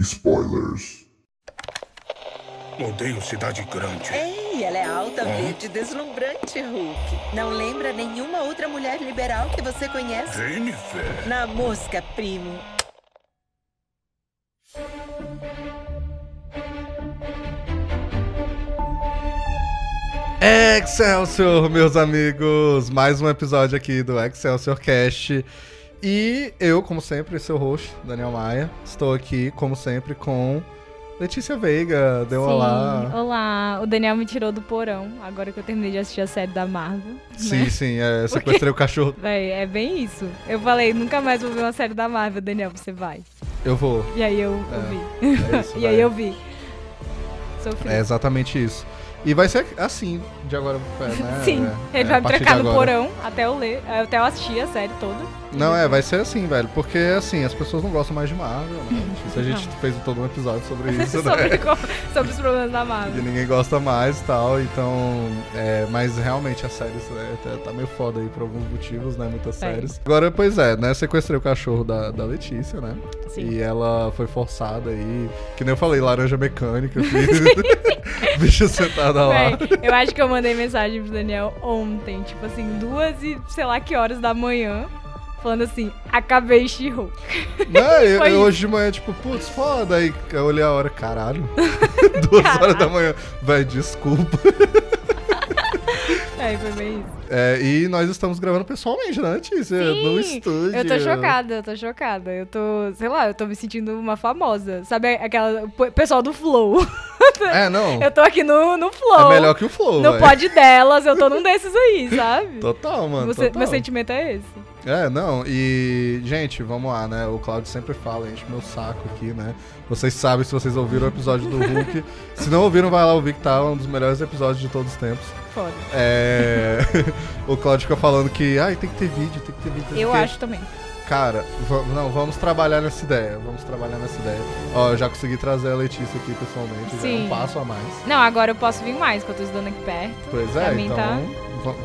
spoilers. Odeio cidade grande. Ei, ela é alta, verde, deslumbrante, Hulk. Não lembra nenhuma outra mulher liberal que você conhece? Jennifer. Na mosca, primo. Excelsior, meus amigos! Mais um episódio aqui do Excelsior Cast. E eu, como sempre, seu host, Daniel Maia, estou aqui, como sempre, com Letícia Veiga. Deu Sim, olá. Olá, o Daniel me tirou do porão, agora que eu terminei de assistir a série da Marvel. Sim, né? sim, é, sequestrei o cachorro. Véi, é bem isso. Eu falei, nunca mais vou ver uma série da Marvel, Daniel, você vai. Eu vou. E aí eu, eu É, vi. é isso, e aí eu vi. Sofri. É exatamente isso. E vai ser assim, de agora né? Sim, é, ele é, vai me trancar no agora. porão até eu ler, até eu assistir a série toda. Não, é, vai ser assim, velho. Porque, assim, as pessoas não gostam mais de Marvel, né? Isso a gente fez todo um episódio sobre isso, né? sobre, co- sobre os problemas da E Marvel. ninguém gosta mais e tal, então. É, mas realmente a série é, tá- tá meio foda aí por alguns motivos, né? Muitas É. séries. Agora, pois é, né? Sequestrei o cachorro da, da Letícia, né? Sim. E ela foi forçada aí. Que nem eu falei, laranja mecânica. Bicho sentada lá. Véi, eu acho que eu mandei mensagem pro Daniel ontem, tipo assim, duas e sei lá que horas da manhã, falando assim, acabei She-Hulk. Foi hoje de manhã, tipo, putz, foda. Aí eu olhei a hora, caralho. Duas horas da manhã. Véi, desculpa. Aí foi bem isso. É, e nós estamos gravando pessoalmente, né, Letícia? No estúdio. Eu tô chocada, eu tô chocada. Eu tô, sei lá, eu tô me sentindo uma famosa. Sabe aquela. pessoal do Flow. É, não. Eu tô aqui no, no Flow. É melhor que o Flow, No véi. pod delas, eu tô num desses aí, sabe? Total, mano. Você- total. meu sentimento é esse. É, não, e, gente, vamos lá, né? O Claudio sempre fala, enche meu saco aqui, né? Vocês sabem se vocês ouviram o episódio do Hulk. se não ouviram, vai lá ouvir que tá um dos melhores episódios de todos os tempos. Foda. É. o Claudio fica falando que, ai, tem que ter vídeo, tem que ter vídeo. sei Eu quê." acho também. Cara, não, vamos trabalhar nessa ideia. Vamos trabalhar nessa ideia. Ó, eu já consegui trazer a Letícia aqui pessoalmente, já é Sim. um passo a mais. Não, agora eu posso vir mais, que eu tô estudando aqui perto. Pois é, Pra mim então. tá-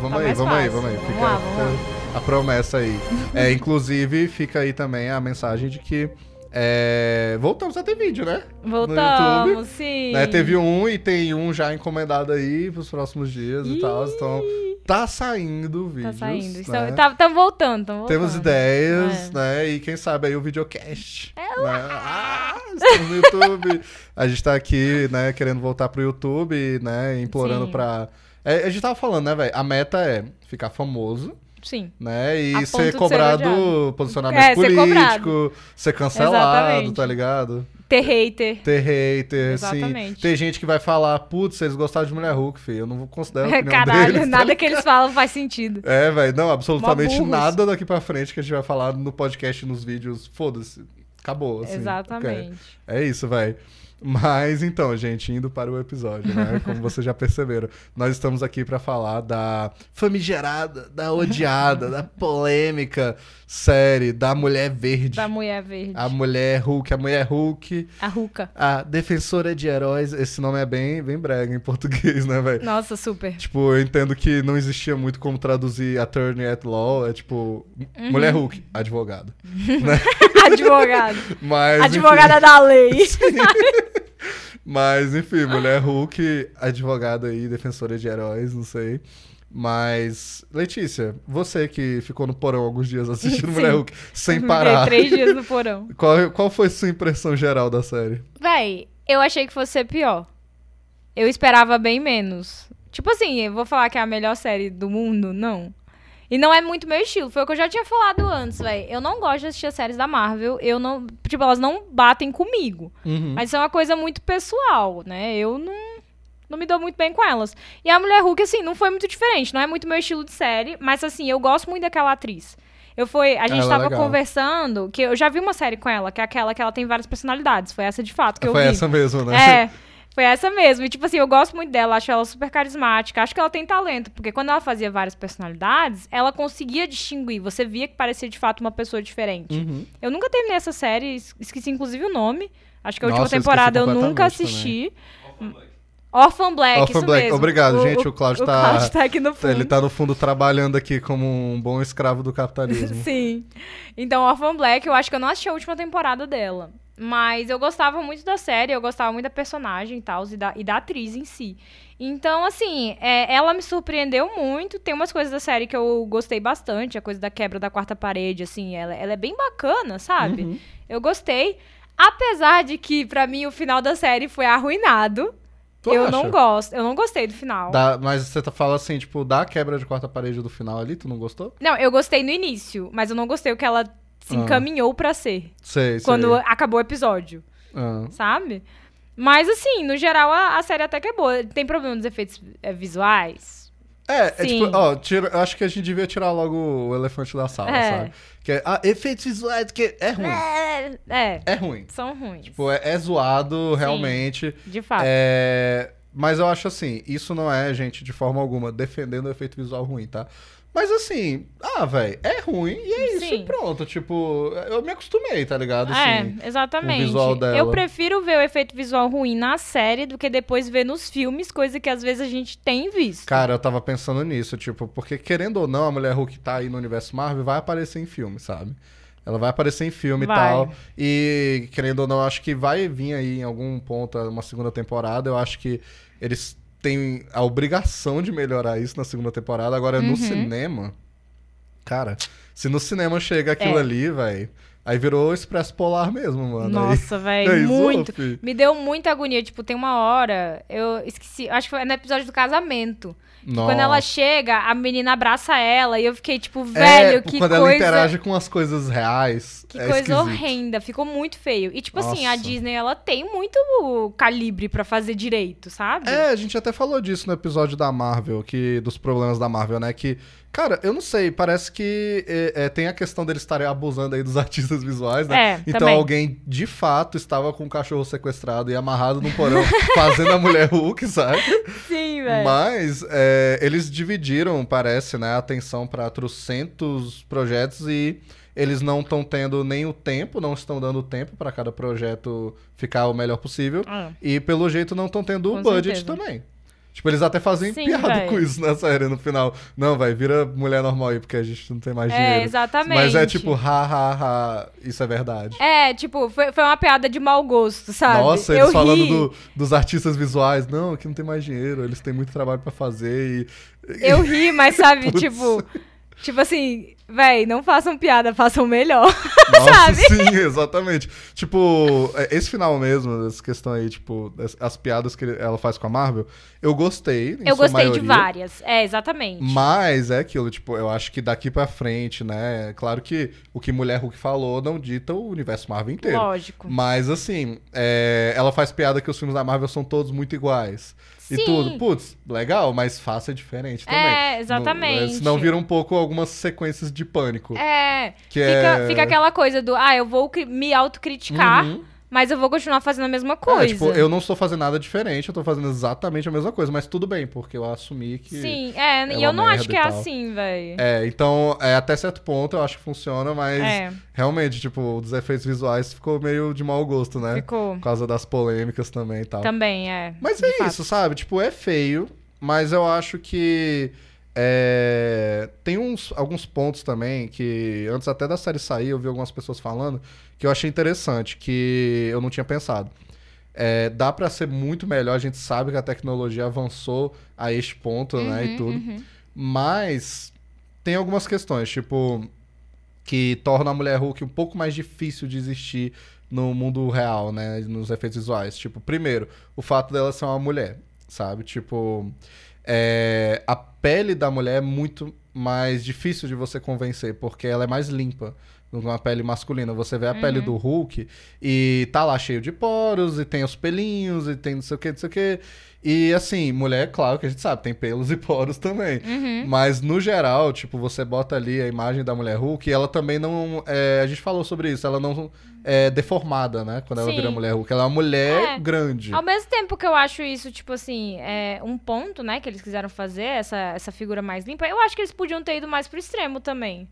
Vamos tá aí, vamos aí, vamos aí. Vamos Fica, lá, fica a promessa aí. é, inclusive, fica aí também a mensagem de que é, voltamos a ter vídeo, né? Voltamos, YouTube, sim. Né, Teve um e tem um já encomendado aí pros próximos dias e tal. Então, tá saindo Tá vídeos. saindo. Né? Estão tá, tão voltando, tão voltando. Temos ideias, É. né? E quem sabe aí o videocast. né? Ah, estamos no YouTube. A gente tá aqui, né, querendo voltar pro YouTube, né? Implorando Sim. pra. É, a gente tava falando, né, velho? A meta é ficar famoso, Sim. né? E ser ser cobrado odiado. posicionamento É, ser político, cobrado. ser cancelado, Exatamente. tá ligado? Ter hater. Ter hater, sim. Exatamente. Tem gente que vai falar, putz, eles gostaram de Mulher Hulk, filho. Eu não considero a opinião Caralho, deles, tá nada que eles falam faz sentido. é, velho, não, absolutamente nada daqui pra frente que a gente vai falar no podcast, nos vídeos, foda-se. Acabou, assim. Exatamente. É, é isso, velho. Mas então, gente, indo para o episódio, né? Como vocês já perceberam, nós estamos aqui pra falar da famigerada, da odiada, da polêmica série da Mulher Verde. Da mulher verde. A Mulher Hulk, a Mulher Hulk, A Ruka. a Defensora de Heróis. Esse nome é bem, bem brega em português, né, velho? Nossa, super. Tipo, eu entendo que não existia muito como traduzir attorney at law, é tipo, Uhum. mulher Hulk, advogado. Advogado. Mas, Advogada enfim, da lei. mas, enfim, mulher Hulk, advogada aí, defensora de heróis, não sei. Mas, Letícia, você que ficou no porão alguns dias assistindo Sim. Mulher Hulk sem Fiquei parar, três dias no porão. qual, qual foi sua impressão geral da série? Véi, eu achei que fosse ser pior. Eu esperava bem menos. Tipo assim, eu vou falar que é a melhor série do mundo? Não. E não é muito meu estilo. Foi o que eu já tinha falado antes, véi. Eu não gosto de assistir as séries da Marvel. Eu não. Tipo, elas não batem comigo. Uhum. Mas isso é uma coisa muito pessoal, né? Eu não, não me dou muito bem com elas. E a Mulher Hulk, assim, não foi muito diferente. Não é muito meu estilo de série, mas assim, eu gosto muito daquela atriz. Eu fui, a gente Ela é tava legal. conversando, que eu já vi uma série com ela, que é aquela que ela tem várias personalidades. Foi essa de fato que eu Foi vi. essa mesmo, né? É, foi essa mesmo. E, tipo assim, eu gosto muito dela, acho ela super carismática, acho que ela tem talento, porque quando ela fazia várias personalidades, ela conseguia distinguir. Você via que parecia de fato uma pessoa diferente. Uhum. Eu nunca terminei essa série, es- esqueci inclusive o nome. Acho que a Nossa, última eu temporada eu nunca completamente assisti. Orphan Black, Orphan isso Black. mesmo. Obrigado, gente, o Cláudio tá- Cláudio tá aqui no fundo. Ele tá no fundo trabalhando aqui como um bom escravo do capitalismo. Sim. Então, Orphan Black, eu acho que eu não assisti a última temporada dela. Mas eu gostava muito da série, eu gostava muito da personagem e tal, e da, atriz em si. Então, assim, é, ela me surpreendeu muito. Tem umas coisas da série que eu gostei bastante, a coisa da quebra da quarta parede, assim, ela, ela é bem bacana, sabe? Uhum. Eu gostei. Apesar de que, pra mim, o final da série foi arruinado. Tu eu acha? não gosto, eu não gostei do final. Da- mas você tá falando assim, tipo, da quebra de quarta parede do final ali, tu não gostou? Não, eu gostei no início, mas eu não gostei o que ela se Ah. encaminhou pra ser. Sei, sei. quando acabou o episódio, Ah. sabe? Mas assim, no geral, a, a série até que é boa. Tem problema nos efeitos é, visuais? É, é Sim. tipo, ó, tira, eu acho que a gente devia tirar logo o elefante da sala, É. sabe? Que é, ah, efeitos visuais, que é ruim. É, é, É ruim. são ruins. Tipo, é, é zoado, realmente. de fato. É, mas eu acho assim, isso não é, gente, de forma alguma, defendendo o efeito visual ruim, tá? Mas assim, ah, velho, é ruim e é isso Sim. e pronto. Tipo, eu me acostumei, tá ligado? é, Assim, exatamente. o visual dela. Eu prefiro ver o efeito visual ruim na série do que depois ver nos filmes, coisa que às vezes a gente tem visto. Cara, eu tava pensando nisso, tipo, porque querendo ou não, a Mulher Hulk tá aí no universo Marvel vai aparecer em filme, sabe? Ela vai aparecer em filme Vai. e tal. E, querendo ou não, acho que vai vir aí em algum ponto uma segunda temporada. Eu acho que eles têm a obrigação de melhorar isso na segunda temporada. Agora, no Uhum. cinema, cara, se no cinema chega aquilo É. ali, velho, aí virou Expresso Polar mesmo, mano. Nossa, velho, zoou, muito. Me deu muita agonia. Tipo, tem uma hora, eu esqueci, acho que foi no episódio do casamento. Quando ela Nossa. chega, a menina abraça ela e eu fiquei tipo, velho, É, que quando coisa. ela interage com as coisas reais. Que é coisa esquisito. horrenda, ficou muito feio. E tipo assim, a Nossa. Disney, ela tem muito calibre pra fazer direito, sabe? É, a gente até falou disso no episódio da Marvel, que dos problemas da Marvel, né? Que, cara, eu não sei, parece que é, é, tem a questão deles estarem abusando aí dos artistas visuais, né? É, então também. alguém de fato estava com um cachorro sequestrado e amarrado num porão fazendo a mulher Hulk, sabe? Sim, velho. Mas é, eles dividiram, parece, né, a atenção para trocentos projetos e eles não estão tendo nem o tempo, não estão dando tempo para cada projeto ficar o melhor possível. Ah, E pelo jeito não estão tendo o budget certeza. também. Tipo, eles até fazem Sim, piada véi. com isso na série no final. Não, vai, vira mulher normal aí, porque a gente não tem mais É, dinheiro. exatamente. Mas é tipo, ha, ha, ha, isso é verdade. É, tipo, foi, foi uma piada de mau gosto, sabe? Nossa, eu eles falando ri. do- dos artistas visuais. Não, aqui não tem mais dinheiro, eles têm muito trabalho pra fazer e... Eu ri, mas sabe, tipo. Tipo assim, véi, não façam piada, façam melhor. Nossa, sabe? sim, exatamente. Tipo, é, esse final mesmo, essa questão aí, tipo, as, as piadas que ela faz com a Marvel, eu gostei. Eu gostei de maioria. várias. É, exatamente. Mas é aquilo, tipo, eu acho que daqui pra frente, né? Claro que o que Mulher Hulk falou não dita o universo Marvel inteiro. Lógico. Mas assim, é, ela faz piada que os filmes da Marvel são todos muito iguais. E Sim. tudo. Putz, legal, mas faça diferente também. É, exatamente. Não, senão vira um pouco algumas sequências de pânico. É. Que fica, é- fica aquela coisa do, ah, eu vou me autocriticar, Uhum. Mas eu vou continuar fazendo a mesma coisa. É, tipo, eu não estou fazendo nada diferente, eu tô fazendo exatamente a mesma coisa, mas tudo bem, porque eu assumi que. Sim, é, é e eu não acho que é assim, velho. É, então, é, até certo ponto eu acho que funciona, mas É. realmente, tipo, dos efeitos visuais ficou meio de mau gosto, né? Ficou. Por causa das polêmicas também e tal. Também, é. Mas é fato. isso, sabe? Tipo, é feio, mas eu acho que é, tem uns, alguns pontos também que, antes até da série sair, eu vi algumas pessoas falando que eu achei interessante, que eu não tinha pensado. É, dá pra ser muito melhor, a gente sabe que a tecnologia avançou a este ponto, né, e Uhum, tudo. uhum. Mas tem algumas questões, tipo, que tornam a mulher Hulk um pouco mais difícil de existir no mundo real, né? Nos efeitos visuais. Tipo, primeiro, o fato dela ser uma mulher, sabe? Tipo, é, a pele da mulher é muito mais difícil de você convencer, porque ela é mais limpa. Numa pele masculina. Você vê a Uhum. pele do Hulk e tá lá cheio de poros, e tem os pelinhos, e tem não sei o que, não sei o que. E assim, mulher, claro que a gente sabe, tem pelos e poros também. Uhum. Mas no geral, tipo, você bota ali a imagem da mulher Hulk e ela também não. é, a gente falou sobre isso, ela não é deformada, né? Quando ela Sim. vira mulher Hulk. Ela é uma mulher É. grande. Ao mesmo tempo que eu acho isso, tipo assim, é um ponto, né, que eles quiseram fazer, essa, essa figura mais limpa, eu acho que eles podiam ter ido mais pro extremo também.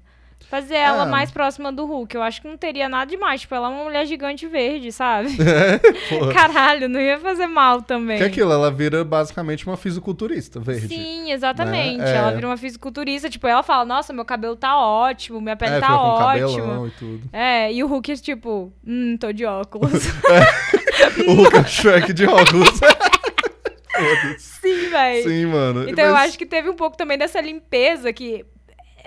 Fazer ela É. mais próxima do Hulk. Eu acho que não teria nada demais. Tipo, ela é uma mulher gigante verde, sabe? Porra. Caralho, não ia fazer mal também. Que é aquilo, ela vira basicamente uma fisiculturista verde. Sim, exatamente. Né? É. Ela vira uma fisiculturista. Tipo, ela fala, nossa, meu cabelo tá ótimo, minha pele é, tá ótima. e tudo. É, e o Hulk, tipo, hum, tô de óculos. o Hulk é Shrek de óculos. Sim, velho. Sim, mano. Então eu Mas- acho que teve um pouco também dessa limpeza que.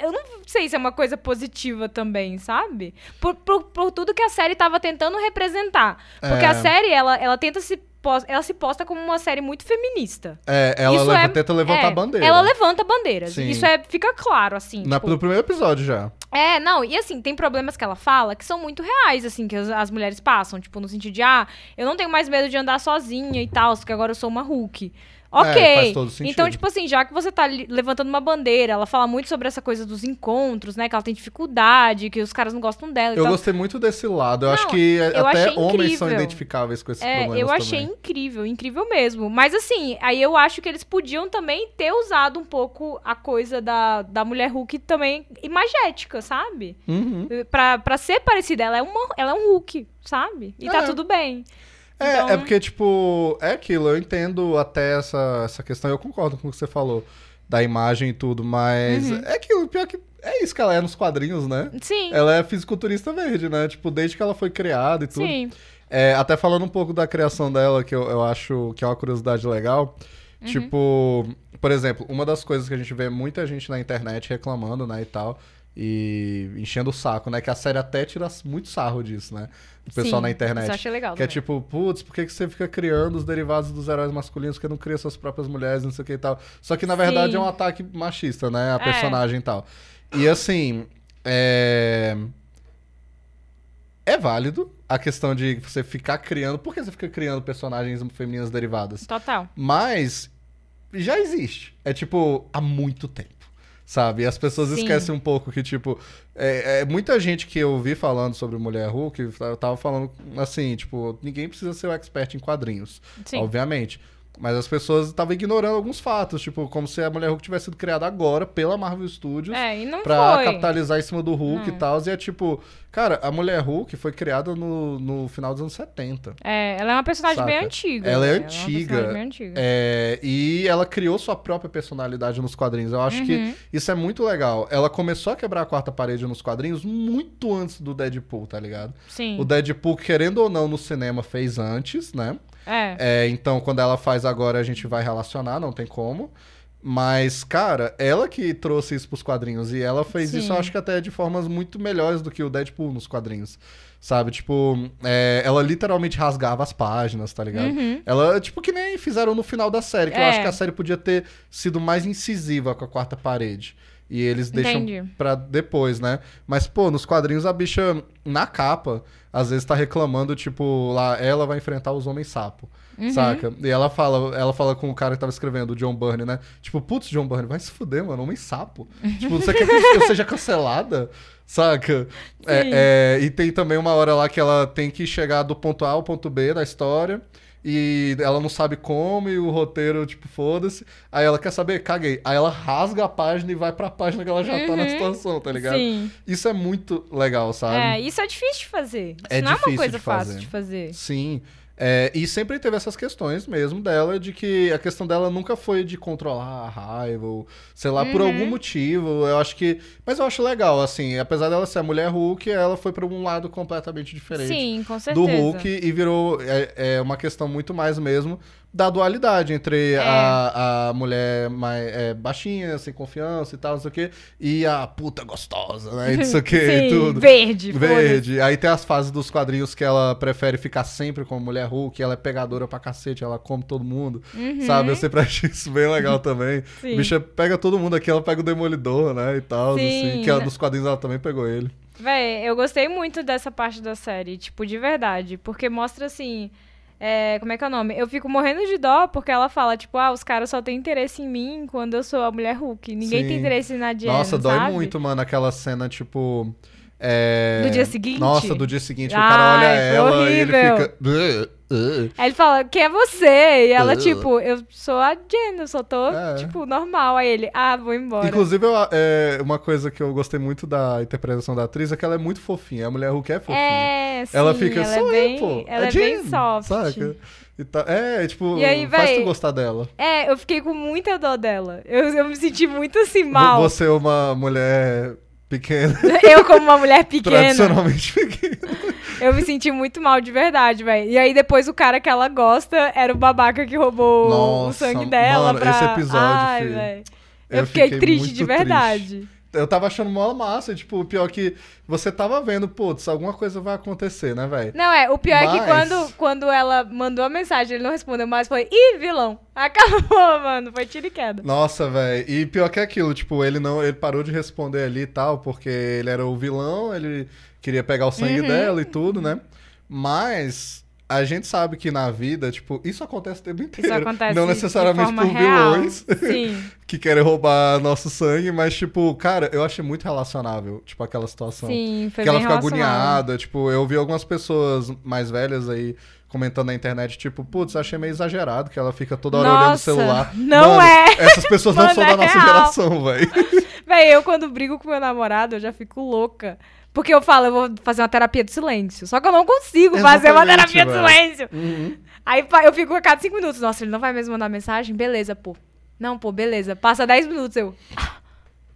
Eu não sei se é uma coisa positiva também, sabe? Por, por, por tudo que a série tava tentando representar. Porque É. a série, ela, ela tenta se. Ela se posta como uma série muito feminista. É, ela Isso leva- é- tenta levantar é, a bandeira. Ela levanta bandeiras. Sim. Isso é, fica claro, assim. Na, tipo, No primeiro episódio já. É, não, e assim, tem problemas que ela fala que são muito reais, assim, que as, as mulheres passam. Tipo, no sentido de, ah, eu não tenho mais medo de andar sozinha e tal, porque agora eu sou uma Hulk. Ok. É, faz todo sentido. Então, tipo assim, já que você tá levantando uma bandeira, ela fala muito sobre essa coisa dos encontros, né? Que ela tem dificuldade, que os caras não gostam dela Eu tal. gostei muito desse lado. Eu Não, acho que eu até homens são incrível. identificáveis com esses É, problemas eu achei também. incrível, incrível mesmo. Mas assim, aí eu acho que eles podiam também ter usado um pouco a coisa da, da mulher Hulk também imagética, sabe? Uhum. Pra, pra ser parecida, ela é, uma, ela é um Hulk, sabe? E tá É. tudo bem. É, Então- é porque, tipo, é aquilo, eu entendo até essa, essa questão, eu concordo com o que você falou da imagem e tudo, mas Uhum. é aquilo, pior que é isso que ela é nos quadrinhos, né? Sim, Ela é fisiculturista verde, né? Tipo, desde que ela foi criada e tudo. sim. É, até falando um pouco da criação dela, que eu, eu acho que é uma curiosidade legal. Uhum. Tipo, por exemplo, uma das coisas que a gente vê muita gente na internet reclamando, né, e tal, e enchendo o saco, né? Que a série até tira muito sarro disso, né? O pessoal Sim, na internet. Isso eu achei legal. Que é também. tipo, putz, por que, que você fica criando os derivados dos heróis masculinos que não cria suas próprias mulheres, não sei o que e tal? Só que na verdade Sim. é um ataque machista, né? A É. personagem e tal. E assim, é. É válido a questão de você ficar criando. Por que você fica criando personagens femininas derivadas? Total. Mas já existe. É tipo, há muito tempo. Sabe? E as pessoas Sim. esquecem um pouco que, tipo, é, é, muita gente que eu vi falando sobre Mulher Hulk eu tava falando assim, tipo, ninguém precisa ser um expert em quadrinhos, Sim. obviamente. Mas as pessoas estavam ignorando alguns fatos, tipo, como se a Mulher Hulk tivesse sido criada agora pela Marvel Studios É, e não pra foi. capitalizar em cima do Hulk e Não. tal. E é tipo, cara, a Mulher Hulk foi criada no, no final dos anos 70. É, ela é uma personagem bem Saca? antiga. Ela é né? antiga. uma personagem bem antiga. É, e ela criou sua própria personalidade nos quadrinhos. Eu acho Uhum. que isso é muito legal. Ela começou a quebrar a quarta parede nos quadrinhos muito antes do Deadpool, tá ligado? Sim. O Deadpool, querendo ou não, no cinema fez antes, né? É. É, então, quando ela faz agora, a gente vai relacionar, não tem como. Mas, cara, ela que trouxe isso pros quadrinhos. E ela fez isso, Sim. eu acho que até de formas muito melhores do que o Deadpool nos quadrinhos. Sabe? Tipo, é, ela literalmente rasgava as páginas, tá ligado? Uhum. Ela, tipo, que nem fizeram no final da série, que eu É. acho que a série podia ter sido mais incisiva com a quarta parede. E eles deixam Entendi. pra depois, né? Mas, pô, nos quadrinhos a bicha, na capa, às vezes tá reclamando, tipo, lá, ela vai enfrentar os homens sapo. Uhum. Saca? E ela fala, ela fala com o cara que tava escrevendo, o John Byrne, né? Tipo, putz, John Byrne, vai se fuder, mano, homem sapo. tipo, você quer que eu seja cancelada? Saca? É, é, e tem também uma hora lá que ela tem que chegar do ponto A ao ponto B da história. E ela não sabe como, e o roteiro, tipo, foda-se. Aí ela quer saber, caguei. Aí ela rasga a página e vai pra página que ela já tá na Uhum. situação, tá ligado? Sim. Isso é muito legal, sabe? É, isso é difícil de fazer. Isso É não é uma coisa de fácil de fazer. Sim. É, e sempre teve essas questões mesmo dela, de que a questão dela nunca foi de controlar a raiva, ou sei lá, por Uhum. algum motivo. Eu acho que. Mas eu acho legal, assim, apesar dela ser a mulher Hulk, ela foi pra um lado completamente diferente Sim, com do certeza. Hulk e virou. É, é uma questão muito mais mesmo da dualidade entre É. a, a mulher mais é, baixinha, sem confiança e tal, não sei o quê, e a puta gostosa, né? Não sei o quê, Sim, e tudo. verde. Verde. Aí tem as fases dos quadrinhos que ela prefere ficar sempre como mulher Hulk, ela é pegadora pra cacete, ela come todo mundo. Uhum. Sabe? Eu sempre achei isso bem legal também. Sim. Bicha pega todo mundo aqui, ela pega o Demolidor, né? E tal, Sim. assim. Que ela, nos quadrinhos ela também pegou ele. Véi, eu gostei muito dessa parte da série, tipo, de verdade. Porque mostra assim. É, como é que é o nome? Eu fico morrendo de dó porque ela fala, tipo, ah, os caras só têm interesse em mim quando eu sou a mulher Hulk. Ninguém tem Sim. interesse na Jen, Nossa, dói sabe? muito, mano, aquela cena, tipo. é, Do dia seguinte? Nossa, do dia seguinte, o cara olha Ai, ela e ele horrível. fica. Aí ele fala, quem é você? E ela, Uh. tipo, eu sou a Jen, eu só tô, É. tipo, normal. Aí ele, ah, vou embora. Inclusive, eu- é, uma coisa que eu gostei muito da interpretação da atriz é que ela é muito fofinha. A mulher Hulk é fofinha. é, sim, ela fica, ela sou é bem, eu, pô. Ela é, Jen", bem soft. Saca? E tá- é, tipo, E aí, faz tu véi, gostar dela. É, eu fiquei com muita dó dela. Eu, eu me senti muito assim, mal. Você é uma mulher pequena, Eu, como uma mulher pequena, tradicionalmente pequena. eu me senti muito mal de verdade, velho. E aí depois o cara que ela gosta era o babaca que roubou o Nossa, sangue dela mano, pra... esse episódio, Ai, filho. velho. Eu Eu, fiquei, fiquei triste de verdade. Eu tava achando mó massa, tipo, o pior que você tava vendo, putz, alguma coisa vai acontecer, né, velho? Não, é, o pior é que Mas- quando, quando ela mandou a mensagem, ele não respondeu mais, foi, ih, vilão. Acabou, mano, foi tiro e queda. Nossa, velho. E pior que aquilo, tipo, ele não, ele parou de responder ali e tal, porque ele era o vilão, ele queria pegar o sangue Uhum. dela e tudo, né? Mas a gente sabe que na vida, tipo, isso acontece o tempo inteiro. Isso acontece Não necessariamente por real. vilões que querem roubar nosso sangue, mas tipo, cara, eu achei muito relacionável, tipo, aquela situação. sim, foi que ela fica agoniada, tipo, eu vi algumas pessoas mais velhas aí comentando na internet, tipo, putz, achei meio exagerado que ela fica toda hora olhando o Nossa, celular. não Mano, é. Essas pessoas não são é da nossa real. geração, velho. Véi, eu quando brigo com meu namorado, eu já fico louca. Porque eu falo, eu vou fazer uma terapia do silêncio. Só que eu não consigo fazer uma Exatamente, terapia do velho. silêncio. Uhum. Aí eu fico a cada cinco minutos. Nossa, ele não vai mesmo mandar mensagem? Beleza, pô. Não, pô, beleza. Passa 10 minutos, eu.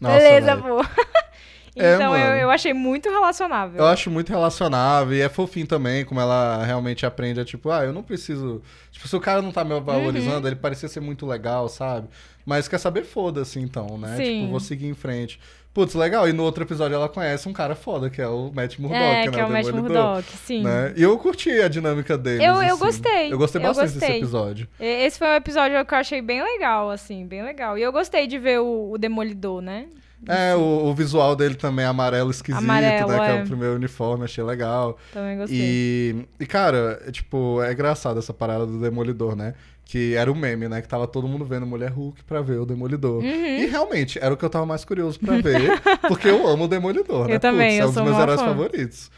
Nossa, beleza, velho. pô. É, então eu, mano. eu achei muito relacionável. Eu acho muito relacionável e é fofinho também, como ela realmente aprende a, tipo, ah, eu não preciso. Tipo, se o cara não tá me valorizando, Uhum. ele parecia ser muito legal, sabe? Mas quer saber, foda-se então, né? Sim. Tipo, vou seguir em frente. Putz, legal. E no outro episódio ela conhece um cara foda, que é o Matt Murdock, é, né? que é o Matt Demolidor, Murdock, sim. Né? E eu curti a dinâmica deles. Eu- eu assim. gostei, Eu gostei eu bastante desse gostei. episódio. E- Esse foi um episódio que eu achei bem legal, assim, bem legal. E eu gostei de ver o, o Demolidor, né? É, o, o visual dele também é amarelo esquisito, Amarelo, né? Que é é. o primeiro uniforme, achei legal. Também gostei. E, e, cara, é, tipo, é engraçado essa parada do Demolidor, né? Que era o meme, né? Que tava todo mundo vendo Mulher Hulk pra ver o Demolidor. Uhum. E realmente, era o que eu tava mais curioso pra ver, porque eu amo o Demolidor, né? Eu também, Putz, é eu um dos meus heróis fã. favoritos.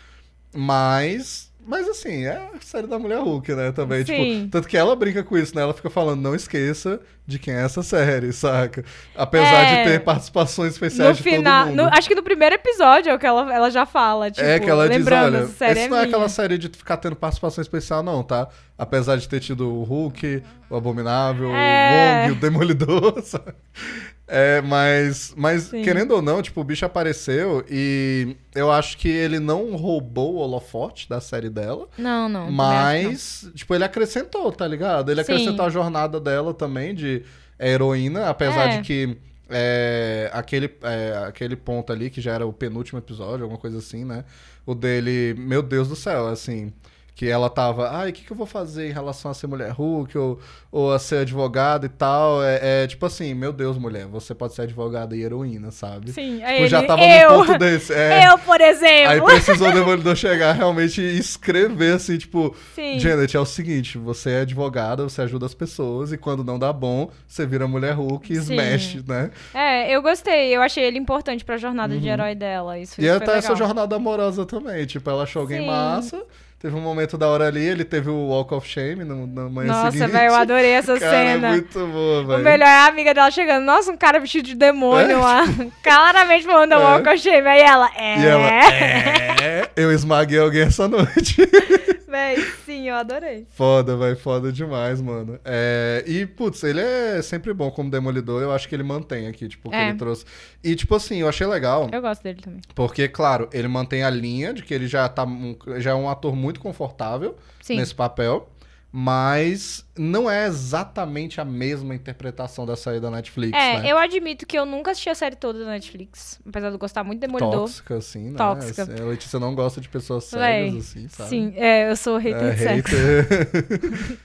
Mas. Mas assim, é a série da Mulher Hulk, né? Também. Sim. Tipo, tanto que ela brinca com isso, né? Ela fica falando, não esqueça de quem é essa série, saca? Apesar É. de ter participações especiais No de final, no- acho que no primeiro episódio é o que ela, ela já fala, tipo, é que ela diz, olha, essa é não é minha. aquela série de ficar tendo participação especial, não, tá? Apesar de ter tido o Hulk, o Abominável, É. o Wong, o Demolidor, sabe? É, mas, mas Sim. querendo ou não, tipo, o bicho apareceu e eu acho que ele não roubou o holofote da série dela, Não, não. que não. mas, tipo, ele acrescentou, tá ligado? Ele Sim. acrescentou a jornada dela também de heroína, apesar É. de que é, aquele, é, aquele ponto ali, que já era o penúltimo episódio, alguma coisa assim, né? O dele, meu Deus do céu, assim. Que ela tava, ai, o que, que eu vou fazer em relação a ser mulher Hulk ou, ou a ser advogada e tal? É, é tipo assim, meu Deus, mulher, você pode ser advogada e heroína, sabe? Sim, aí Tipo, já ele- tava eu, no ponto desse. É. Eu, por exemplo. Aí precisou o Demolidor chegar realmente e escrever assim, tipo, Sim. Janet, é o seguinte, você é advogada, você ajuda as pessoas e quando não dá bom, você vira mulher Hulk e Sim. smash, né? É, eu gostei. Eu achei ele importante pra jornada de herói dela. Isso, Uhum. E isso até essa legal. jornada amorosa também, tipo, ela achou alguém Sim. massa, teve um momento da hora ali, ele teve o Walk of Shame no, na manhã Nossa, seguinte. velho, eu adorei essa Cara, cena. é muito boa, O velho. melhor é a amiga dela chegando. Nossa, um cara vestido de demônio É, lá. Claramente falando É. Walk of Shame. Aí ela, é. E ela, é, eu esmaguei alguém essa noite. Véi, sim, eu adorei. Foda, vai, foda demais, mano. É, e, putz, ele é sempre bom como demolidor, eu acho que ele mantém aqui, tipo, o que É. ele trouxe. E, tipo assim, eu achei legal, Eu gosto dele também. porque, claro, ele mantém a linha de que ele já, tá, já é um ator muito confortável Sim. nesse papel, Mas não é exatamente a mesma interpretação da série da Netflix, É, né? eu admito que eu nunca assisti a série toda da Netflix. Apesar de eu gostar muito de Demolidor. Tóxica, assim, né? Tóxica. A Letícia não gosta de pessoas sérias, assim, sabe? Sim, é, eu sou hater É, de hater.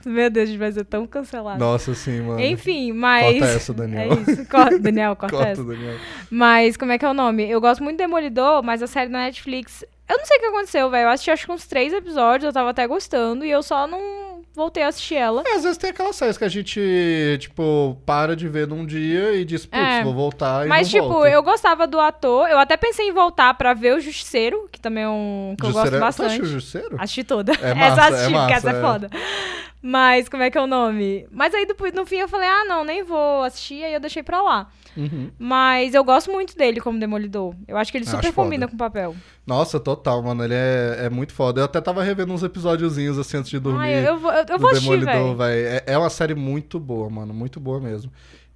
Meu Deus, a gente vai ser tão cancelado. Nossa, sim, mano. Enfim, mas. Corta essa, Daniel. É isso. Corta, Daniel, corta, Corta, essa. Daniel. Mas como é que é o nome? Eu gosto muito de Demolidor, mas a série da Netflix. Eu não sei o que aconteceu, velho. Eu assisti acho que uns três episódios, eu tava até gostando, e eu só não voltei a assistir ela. É, às vezes tem aquelas séries que a gente, tipo, para de ver num dia e diz, putz, É. vou voltar e Mas, tipo, eu gostava do ator. Eu até pensei em voltar pra ver o Justiceiro, que também é um que eu Jusceiro gosto é- bastante. assistiu o Jusceiro? Assisti toda. É essa massa, eu assisti, é porque essa massa, é é. foda. Mas como é que é o nome? Mas aí no fim eu falei, ah, não, nem vou assistir, aí eu deixei pra lá. Uhum. Mas eu gosto muito dele como Demolidor. Eu acho que ele Acho super foda. combina com o papel. Nossa, total, mano. Ele é, é muito foda. Eu até tava revendo uns episódiozinhos assim antes de dormir. Ai, eu, vou- eu, eu do vou assistir, Demolidor, velho. É, é uma série muito boa, mano. Muito boa mesmo.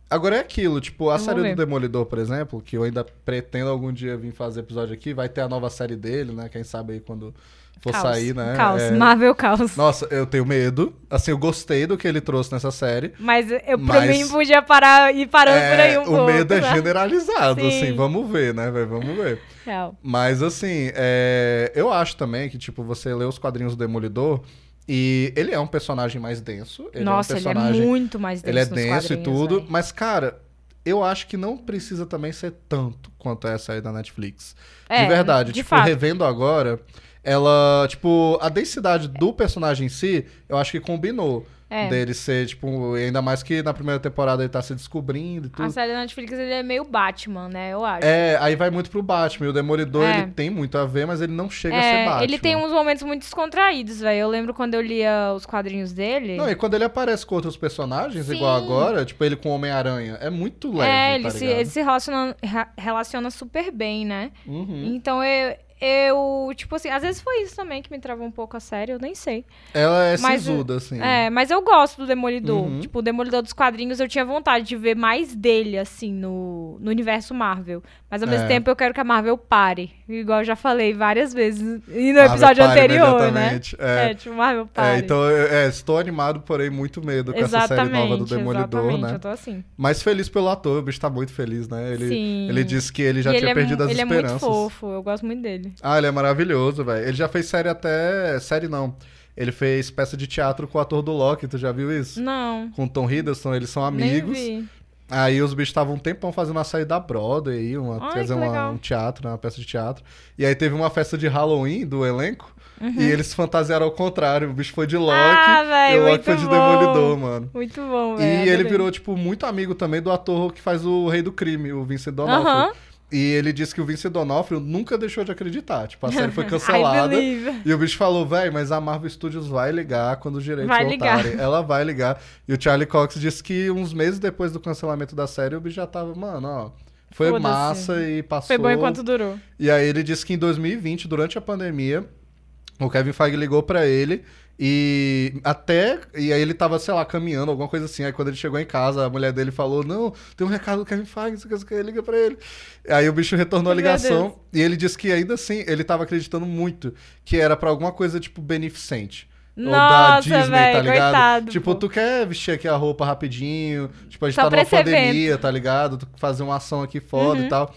Agora é aquilo, tipo, a Eu série do Demolidor, por exemplo, que eu ainda pretendo algum dia vir fazer episódio aqui, vai ter a nova série dele, né? Quem sabe aí quando for Caos. sair, né? Caos, É- Marvel Caos. Nossa, eu tenho medo. Assim, eu gostei do que ele trouxe nessa série. Mas eu, Mas- mim, podia parar ir parando por aí um É, pouco. o medo é né? generalizado, Sim. assim, vamos ver, né, velho? Vamos ver. Real. Mas assim, é, eu acho também que, tipo, você lê os quadrinhos do Demolidor e ele é um personagem mais denso. Ele Nossa, é um ele é personagem, muito mais denso ele é denso e tudo. véi. Mas, cara, eu acho que não precisa também ser tanto quanto essa aí da Netflix. É, de verdade. de tipo, fato. revendo agora, ela, tipo, a densidade do personagem em si, eu acho que combinou. É. Dele ser, tipo, ainda mais que na primeira temporada ele tá se descobrindo e tudo. A série da Netflix ele é meio Batman, né? Eu acho. É, aí vai muito pro Batman. E o Demolidor, É. ele tem muito a ver, mas ele não chega a ser É, Batman. ele tem uns momentos muito descontraídos, velho. Eu lembro quando eu lia os quadrinhos dele. Não, e quando ele aparece com outros personagens, Sim. igual agora, tipo ele com o Homem-Aranha, é muito leve, é, tá ele, se, ligado? ele se relaciona, relaciona super bem, né? Uhum. Então eu, eu, tipo assim, às vezes foi isso também que me travou um pouco a série, eu nem sei. Ela é Mas, sisuda, assim. É, mas eu gosto do Demolidor. Uhum. Tipo, o Demolidor dos quadrinhos eu tinha vontade de ver mais dele, assim, no, no universo Marvel. Mas ao mesmo É. tempo eu quero que a Marvel pare. Igual eu já falei várias vezes. E no Marvel episódio pare anterior, né? imediatamente, é. É, tipo, Marvel É, pare. então, eu- é, estou animado, porém muito medo com essa série nova do Demolidor, exatamente, né? eu tô assim. Mas feliz pelo ator, o bicho tá muito feliz, né? Ele, Sim. ele disse que ele já E tinha ele é perdido as ele esperanças. é muito fofo, eu gosto muito dele. Ah, ele é maravilhoso, velho. Ele já fez série até. Série não. Ele fez peça de teatro com o ator do Loki, tu já viu isso? Não, Com o Tom Hiddleston, eles são amigos. nem vi. Aí os bichos estavam um tempão fazendo uma saída da Broadway, aí, uma, Ai, quer dizer, uma- um teatro, né, uma peça de teatro. E aí teve uma festa de Halloween do elenco. Uhum. E eles fantasiaram ao contrário. O bicho foi de Loki Ah, e véi, o Loki foi de bom. Demolidor, mano. Muito bom, E velho. ele adorei. virou, tipo, muito amigo também do ator que faz o Rei do Crime, o Vincent D'Onofrio. Aham. E ele disse que o Vincent D'Onofrio nunca deixou de acreditar. Tipo, a série foi cancelada. E o bicho falou, véi, mas a Marvel Studios vai ligar quando os direitos Vai voltarem. ligar. Ela vai ligar. E o Charlie Cox disse que uns meses depois do cancelamento da série, o bicho já tava, mano, ó. Foi massa e passou. Foi bom enquanto durou. E aí ele disse que em 2020, durante a pandemia, o Kevin Feige ligou pra ele e até. E aí ele tava, sei lá, caminhando, alguma coisa assim. Aí quando ele chegou em casa, a mulher dele falou: Não, tem um recado do Kevin Feige, não sei o que, não sei o que, liga pra ele. Aí o bicho retornou a ligação e ele disse que ainda assim ele tava acreditando muito que era pra alguma coisa tipo beneficente. Ou da Nossa, Disney, véi, tá ligado? coitado, tipo, pô. tu quer vestir aqui a roupa rapidinho, tipo, a gente Só tá numa esse evento. pandemia, tá ligado? Tu fazer uma ação aqui foda Uhum. e tal.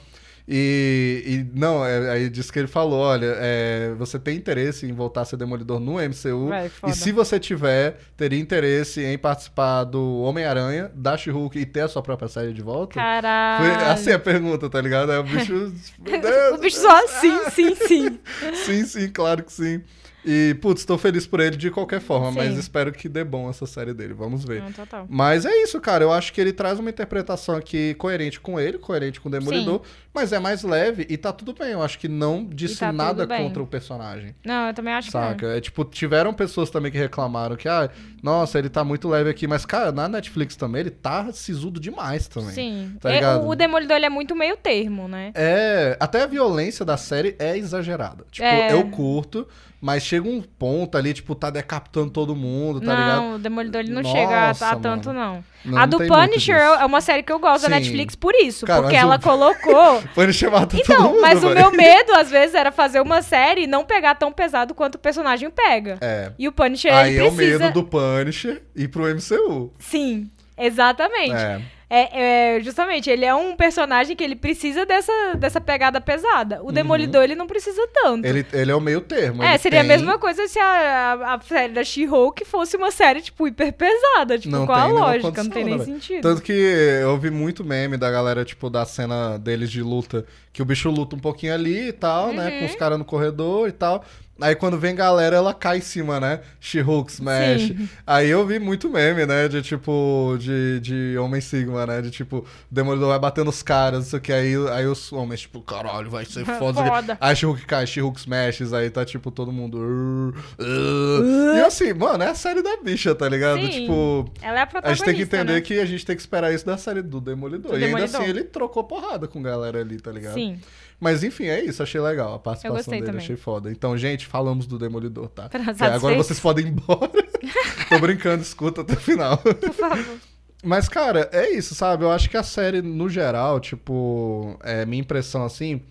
E, e não, é, aí disse que ele falou: olha, é, você tem interesse em voltar a ser demolidor no MCU. Foda. e se você tiver, teria interesse em participar do Homem-Aranha, da She-Hulk e ter a sua própria série de volta? Foi Caralho. assim a pergunta, tá ligado? Aí o bicho. Deus, o bicho só, sim, sim, sim. Sim, sim, claro que sim. E, putz, tô feliz por ele de qualquer forma, mas Sim. espero que dê bom essa série dele. Vamos ver. Não, total. Mas é isso, cara. Eu acho que ele traz uma interpretação aqui coerente com ele, coerente com o Demolidor, mas é mais leve e tá tudo bem. Eu acho que não disse tá nada contra o personagem. Não, eu também acho Saca? que não. É tipo, tiveram pessoas também que reclamaram que, ah, nossa, ele tá muito leve aqui, mas, cara, na Netflix também ele tá sisudo demais também. Sim. Tá É, o Demolidor ele é muito meio termo, né? É, até a violência da série é exagerada. Tipo, É. eu curto, mas chega um ponto ali, tipo, tá decapitando todo mundo, tá não, ligado? o Demolidor ele não Nossa, chega a, a mano. tanto, não. Não a do muito Punisher é uma série que eu gosto Sim. da Netflix por isso. Cara, porque mas o- ela colocou. Punisher mata todo Então, mundo, mas o velho. meu medo, às vezes, era fazer uma série e não pegar tão pesado quanto o personagem pega. É. E o Punisher, Aí ele é o precisa... medo do Punisher ir pro MCU. Sim, exatamente. É. É, é, justamente, ele é um personagem que ele precisa dessa, dessa pegada pesada. O Demolidor, ele não precisa tanto. Ele, ele é o meio termo. É, seria tem- a mesma coisa se a, a, a série da She-Hulk fosse uma série, tipo, hiper pesada. Tipo, Não qual a lógica? não tem nem né, sentido. Tanto que eu vi muito meme da galera, tipo, da cena deles de luta, que o bicho luta um pouquinho ali e tal, né? Uhum. Com os caras no corredor e tal. Aí quando vem galera, ela cai em cima, né? She-Hulk smash. Sim. Aí eu vi muito meme, né? De tipo, de, de Homem Sigma, né? De tipo, o Demolidor vai batendo os caras, isso que aí, aí os homens, tipo, caralho, vai ser foda. Foda. Aí She-Hulk cai, She-Hulk smashes, aí tá tipo todo mundo. "Uh, uh". E assim, mano, é a série da bicha, tá ligado? Sim. Tipo. Ela é a A protagonista, gente tem que entender né? que a gente tem que esperar isso da série do Demolidor. Do e ainda Demolidor. assim ele trocou porrada com galera ali, tá ligado? Sim, Mas enfim, é isso. Achei legal a participação dele. também. Achei foda. Então, gente, falamos do Demolidor, tá? Que agora vocês podem ir embora. Tô brincando, escuta até o final. por favor. Mas, cara, é isso, sabe? Eu acho que a série, no geral, tipo, é, minha impressão assim,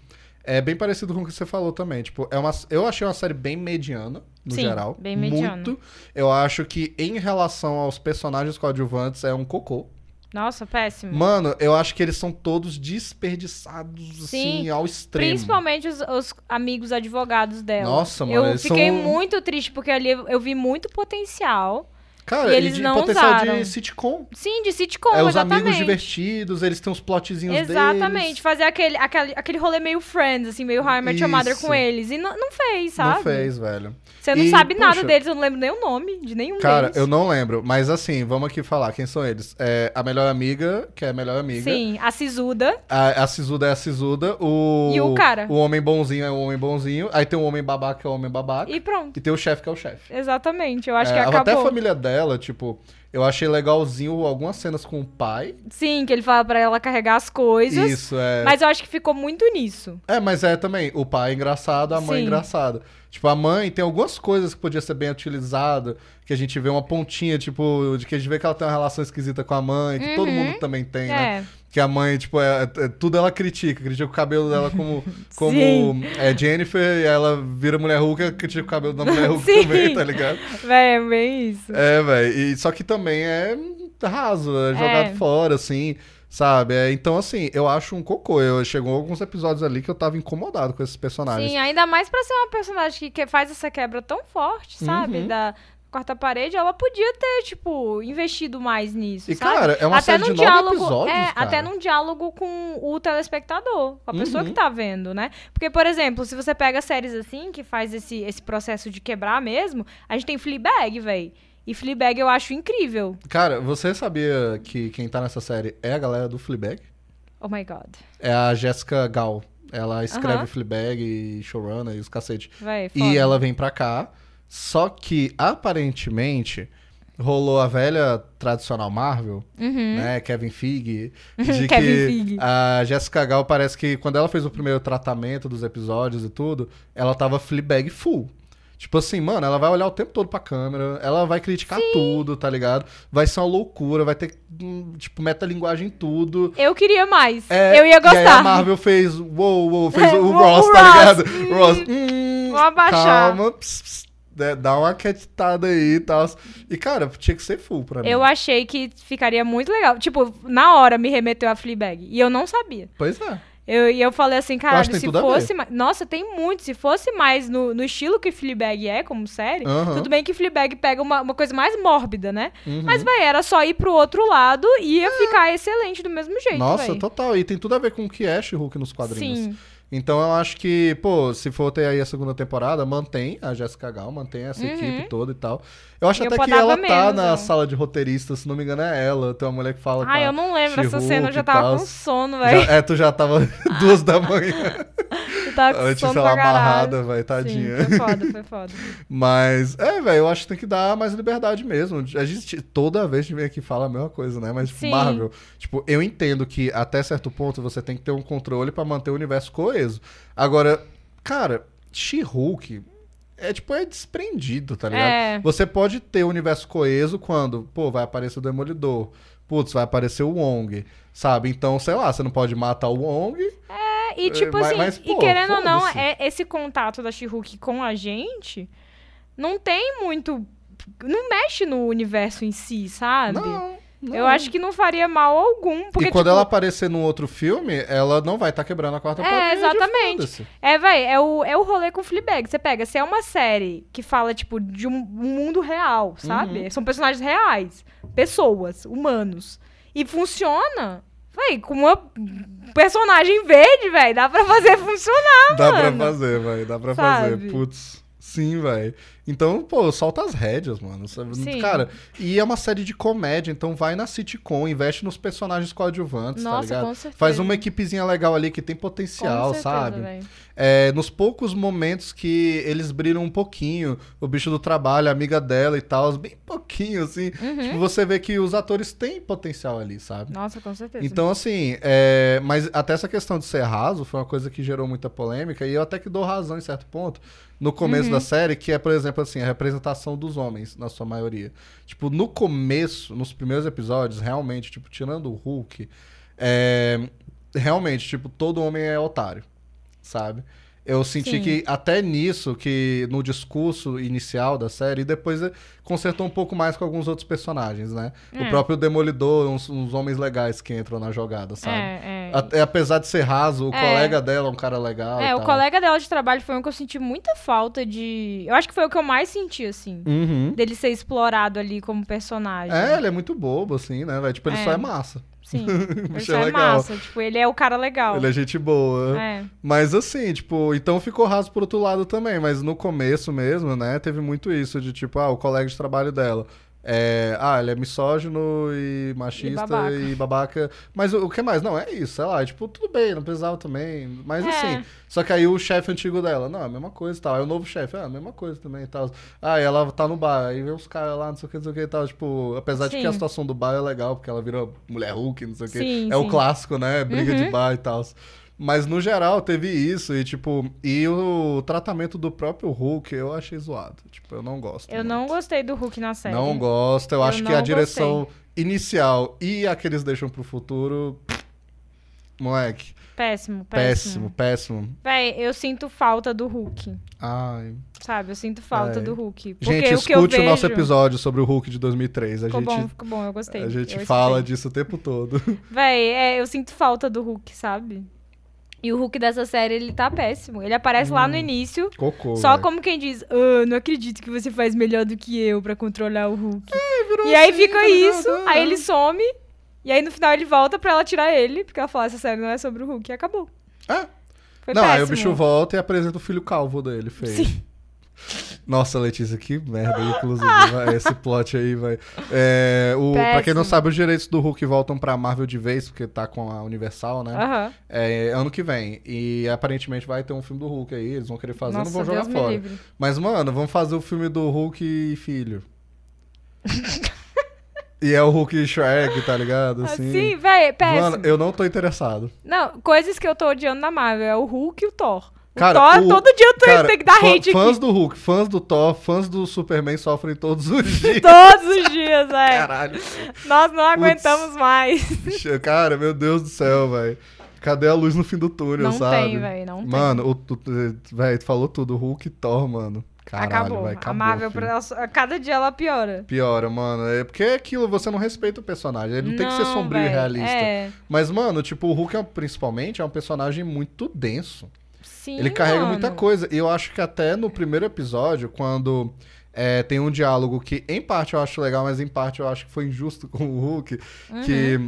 é bem parecido com o que você falou também. Tipo, é uma, eu achei uma série bem mediana, no Sim, geral. bem mediana. Muito. Eu acho que, em relação aos personagens coadjuvantes, é um cocô. Nossa, péssimo. Mano, eu acho que eles são todos desperdiçados, assim, Sim, ao extremo. Principalmente os, os amigos advogados dela. Nossa, mano, Eu fiquei são- muito triste, porque ali eu, vi muito potencial. Cara, e eles de não potencial usaram. de sitcom. Sim, de sitcom, é os exatamente. amigos divertidos, eles têm uns plotzinhos Exatamente, deles. fazer aquele, aquele, aquele rolê meio Friends, assim, meio How I Met Your Mother com eles. E não, não fez, sabe? Não fez, velho. Você não E, sabe nada deles, eu não lembro nem o nome de nenhum Cara, deles. eu não lembro, mas assim, vamos aqui falar quem são eles. É a melhor amiga, que é a melhor amiga. Sim, a Sisuda. A, a Sisuda é a Sisuda. O, E o cara? O homem bonzinho é o homem bonzinho. Aí tem o homem babaca, que é o homem babaca. E pronto. E tem o chefe, que é o chefe. Exatamente, eu acho É, que Até a acabou. família dela, tipo, eu achei legalzinho algumas cenas com o pai. Sim, que ele fala pra ela carregar as coisas. Isso, é. Mas eu acho que ficou muito nisso. É, mas é também, o pai é engraçado, a mãe é engraçada. Tipo, a mãe tem algumas coisas que podia ser bem utilizada, que a gente vê uma pontinha, tipo, de que a gente vê que ela tem uma relação esquisita com a mãe, que todo mundo também tem, né? É. Que a mãe, tipo, é, é- tudo ela critica, critica o cabelo dela como, como é Jennifer, e ela vira mulher Hulk, critica o cabelo da mulher Hulk Sim. também, tá ligado? Véi, é bem isso. É. E Só que também é raso, é jogado É. fora, assim, sabe? É, então, assim, eu acho um cocô. Eu, chegou alguns episódios ali que eu tava incomodado com esses personagens. Sim, ainda mais pra ser uma personagem que, que faz essa quebra tão forte, sabe? Uhum. Da quarta parede, ela podia ter, tipo, investido mais nisso, E, sabe? cara, é uma até série num de nove diálogo, episódios, é, cara. até num diálogo com o telespectador, com a pessoa Uhum. que tá vendo, né? Porque, por exemplo, se você pega séries assim, que faz esse, esse processo de quebrar mesmo, a gente tem Fleabag, véi. E Fleabag eu acho incrível. Cara, você sabia que quem tá nessa série é a galera do Fleabag? Oh my god. É a Jessica Gal. Ela escreve. Fleabag e showrunner e os cacete. Véi. E ela vem pra cá, só que aparentemente rolou a velha tradicional Marvel, né, Kevin Feige, de Uhum. Kevin que Feige. a Jessica Gal parece que quando ela fez o primeiro tratamento dos episódios e tudo, ela tava Fleabag full. Tipo assim, mano, ela vai olhar o tempo todo pra câmera, ela vai criticar tudo, tá ligado? Vai ser uma loucura, vai ter, hum, tipo, metalinguagem em tudo. Eu queria mais. É, eu ia E aí gostar. a Marvel fez, uou, uou, fez o, O Ross, Ross, tá ligado? hum, Ross, hum, vou abaixar. calma, ps, ps, né, dá uma quietada aí e tal. E, cara, tinha que ser full pra mim. Eu achei que ficaria muito legal. Tipo, na hora me remeteu a Fleabag. E eu não sabia. Pois é. Eu, e eu falei assim, tem se fosse mais. Nossa, tem muito. Se fosse mais no, no estilo que Fleabag é, como série, Aham. tudo bem que Fleabag pega uma, uma coisa mais mórbida, né? Uhum. Mas, véi, era só ir pro outro lado e ia ficar excelente do mesmo jeito. Nossa, véi. total. E tem tudo a ver com o que é She-Hulk nos quadrinhos. Sim. Então eu acho que, pô, se for ter aí a segunda temporada, mantém a Jessica Gal, mantém essa equipe toda e tal. Eu acho Uhum. Eu até que ela tá menos, na ó. sala de roteirista, se não me engano é ela. Tem uma mulher que fala com Ai, a eu não lembro essa cena, eu já tava com sono, velho. é, tu já tava duas da manhã. Tava com Antes sono ela amarrada, vai, tadinha. Sim, foi foda, foi foda. Mas, é, velho, eu acho que tem que dar mais liberdade mesmo. A gente, toda vez a gente vem aqui e fala a mesma coisa, né? Mas, tipo, Sim. Marvel, tipo, eu entendo que até certo ponto você tem que ter um controle pra manter o universo coeso. Agora, cara, She-Hulk é, tipo, é desprendido, tá ligado? É. Você pode ter o universo coeso quando, pô, vai aparecer o Demolidor. Putz, vai aparecer o Wong, sabe? Então, sei lá, você não pode matar o Wong. É, É, e tipo mas- assim, mas, e pô, querendo ou não, é, esse contato da She-Hulk com a gente não tem muito. Não mexe no universo em si, sabe? Não, não. Eu acho que não faria mal algum. Porque, e quando tipo, ela aparecer num outro filme, ela não vai estar quebrando a quarta É, parede. exatamente. foda-se. É, véi, é o, é o rolê com Fleabag. Você pega, se é uma série que fala, tipo, de um, um mundo real, sabe? Uhum. São personagens reais, pessoas, humanos. E funciona, véi, com uma personagem verde, véi, dá pra fazer funcionar, Dá mano. pra fazer, vai. Dá pra Sabe? fazer. Putz. Sim, velho. Então, pô, solta as rédeas, mano. Sim. Cara, e é uma série de comédia, então vai na sitcom, investe nos personagens coadjuvantes, tá Nossa, ligado? com certeza. Faz uma equipezinha legal ali que tem Com potencial, certeza, sabe? véi. É, nos poucos momentos que eles brilham um pouquinho, o bicho do trabalho, a amiga dela e tal, bem pouquinho, assim. Uhum. Tipo, você vê que os atores têm potencial ali, sabe? Nossa, com certeza. Então, assim, é, mas até essa questão de ser raso foi uma coisa que gerou muita polêmica, e eu até que dou razão em certo ponto, no começo Uhum. da série, que é, por exemplo, assim, a representação dos homens, na sua maioria. Tipo, no começo, nos primeiros episódios, realmente, tipo, tirando o Hulk, é, realmente, tipo, todo homem é otário, sabe? Eu senti Sim. que até nisso, que no discurso inicial da série, e depois eh, consertou um pouco mais com alguns outros personagens, né? O É. próprio Demolidor, uns, uns homens legais que entram na jogada, sabe? É, é. Até- apesar de ser raso, o É. colega dela é um cara legal. É, o colega dela de trabalho foi um que eu senti muita falta de. Eu acho que foi o que eu mais senti, assim. Uhum. Dele ser explorado ali como personagem. É, ele é muito bobo, assim, né? Tipo, ele É. só é massa. Sim. Isso é é massa. Tipo, ele é o cara legal. Ele é gente boa. É. Mas assim, tipo, então ficou raso por outro lado também. Mas no começo mesmo, né, teve muito isso de tipo, ah, o colega de trabalho dela. É, ah, ele é misógino e machista babaca. e babaca. Mas o, o que mais? Não, é isso, sei lá. Tipo, tudo bem, não precisava também. Mas É. assim, só que aí o chefe antigo dela, não, é a mesma coisa e tal. Aí o novo chefe, ah, a mesma coisa também e tal. Ah, e ela tá no bar, aí vem os caras lá, não sei o que, não sei o que e tal. Tipo, apesar de que a Sim. situação do bar é legal, porque ela vira mulher Hulk, não sei o que. Sim, é o sim. clássico, né? Briga de Uhum. bar e tal. Mas no geral teve isso e tipo, e o tratamento do próprio Hulk eu achei zoado. Tipo, eu não gosto. Eu muito. não gostei do Hulk na série. Não gosto. Eu, Eu acho que a direção inicial e a que eles deixam pro futuro, moleque, Péssimo, péssimo, péssimo. péssimo. Véi, eu sinto falta do Hulk. Ai. Sabe? Eu sinto falta É. do Hulk. Porque Gente, escute o vejo... nosso episódio sobre o Hulk de 2003. A Ficou gente bom, ficou bom, eu gostei. a gente fala disso o tempo todo. Véi, é, eu sinto falta do Hulk, sabe? E o Hulk dessa série, ele tá péssimo. Ele aparece lá no Hum. início, Cocô. só velho. como quem diz, ah, não acredito que você faz melhor do que eu pra controlar o Hulk. virou e aí assim, fica tá isso, aí ele some, e aí no final ele volta pra ela tirar ele, porque ela fala, essa série não é sobre o Hulk, e acabou. É. Foi Não, aí o péssimo. bicho volta e apresenta o filho calvo dele, feio. Sim. Nossa, Letícia, que merda, inclusive, vai, esse plot aí, vai. É, o, pra quem não sabe, os direitos do Hulk voltam pra Marvel de vez, porque tá com a Universal, né? Aham. É, ano que vem. E aparentemente vai ter um filme do Hulk aí, eles vão querer fazer, Nossa, não vão jogar Deus fora. Mas, mano, vamos fazer o filme do Hulk e filho. e é o Hulk e Shrek, tá ligado? Assim. Assim, véi, péssimo. Mano, eu não tô interessado. Não, coisas que eu tô odiando na Marvel é o Hulk e o Thor. Cara, Thor, o- todo dia eu Cara, tenho que dar hate fãs aqui. do Hulk, fãs do Thor, fãs do Superman sofrem todos os dias. Todos os dias, velho. Caralho. Nós não aguentamos mais. Cara, meu Deus do céu, velho. Cadê a luz no fim do túnel, Não sabe? tem, velho, não tem. Mano, o, o, velho, tu falou tudo. Hulk e Thor, mano. Caralho, acabou. vai, acabou. a Marvel, filho. pra- a cada dia ela piora. Piora, mano. É porque é aquilo, você não respeita o personagem. Ele não, tem que ser sombrio e véi, realista. É. Mas, mano, tipo, o Hulk, é, principalmente, é um personagem muito denso. Sim, Ele carrega mano. muita coisa. E eu acho que até no primeiro episódio, quando é, tem um diálogo que, em parte, eu acho legal, mas em parte eu acho que foi injusto com o Hulk, Uhum. que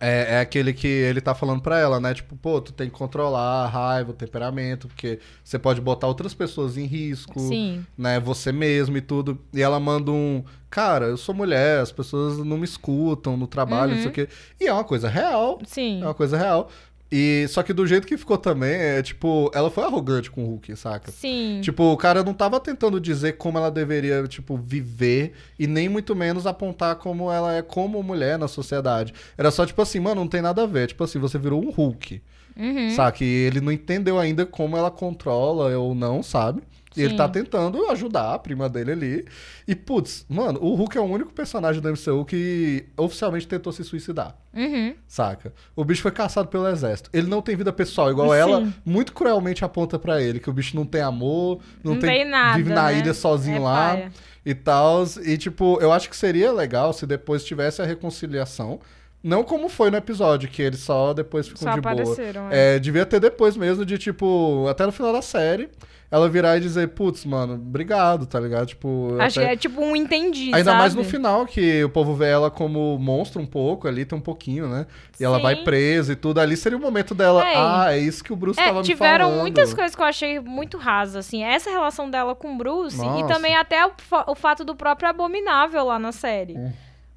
é, é aquele que ele tá falando pra ela, né? Tipo, pô, tu tem que controlar a raiva, o temperamento, porque você pode botar outras pessoas em risco, Sim. né? Você mesmo e tudo. E ela manda um. Cara, eu sou mulher, as pessoas não me escutam no trabalho, não sei o Uhum. quê. E é uma coisa real. Sim. É uma coisa real. E só que do jeito que ficou também, é tipo, ela foi arrogante com o Hulk, saca? Sim. Tipo, o cara não tava tentando dizer como ela deveria, tipo, viver e nem muito menos apontar como ela é como mulher na sociedade. Era só tipo assim, mano, não tem nada a ver. Tipo assim, você virou um Hulk. Uhum. Saca? E ele não entendeu ainda como ela controla ou não, sabe? E ele Sim. tá tentando ajudar a prima dele ali. E, putz, mano, o Hulk é o único personagem do MCU que oficialmente tentou se suicidar. Uhum. Saca? O bicho foi caçado pelo exército. Ele não tem vida pessoal, igual Sim. ela muito cruelmente aponta pra ele, que o bicho não tem amor, não, Não tem nada, vive na né? ilha sozinho É lá paia. e tal. E tipo, eu acho que seria legal se depois tivesse a reconciliação. Não como foi no episódio, que eles só depois ficam Só de boa. é. É, devia ter depois mesmo, de tipo, até no final da série, ela virar e dizer, putz, mano, obrigado, tá ligado? Tipo, Acho que até- é tipo um entendi, Ainda sabe? mais no final, que o povo vê ela como monstro um pouco ali, tem um pouquinho, né? E ela Sim. vai presa e tudo. Ali seria o momento dela. É. Ah, é isso que o Bruce É, tava me tiveram falando. muitas coisas que eu achei muito rasas, assim. Essa relação dela com o Bruce e Nossa. também até o, o fato do próprio Abominável lá na série.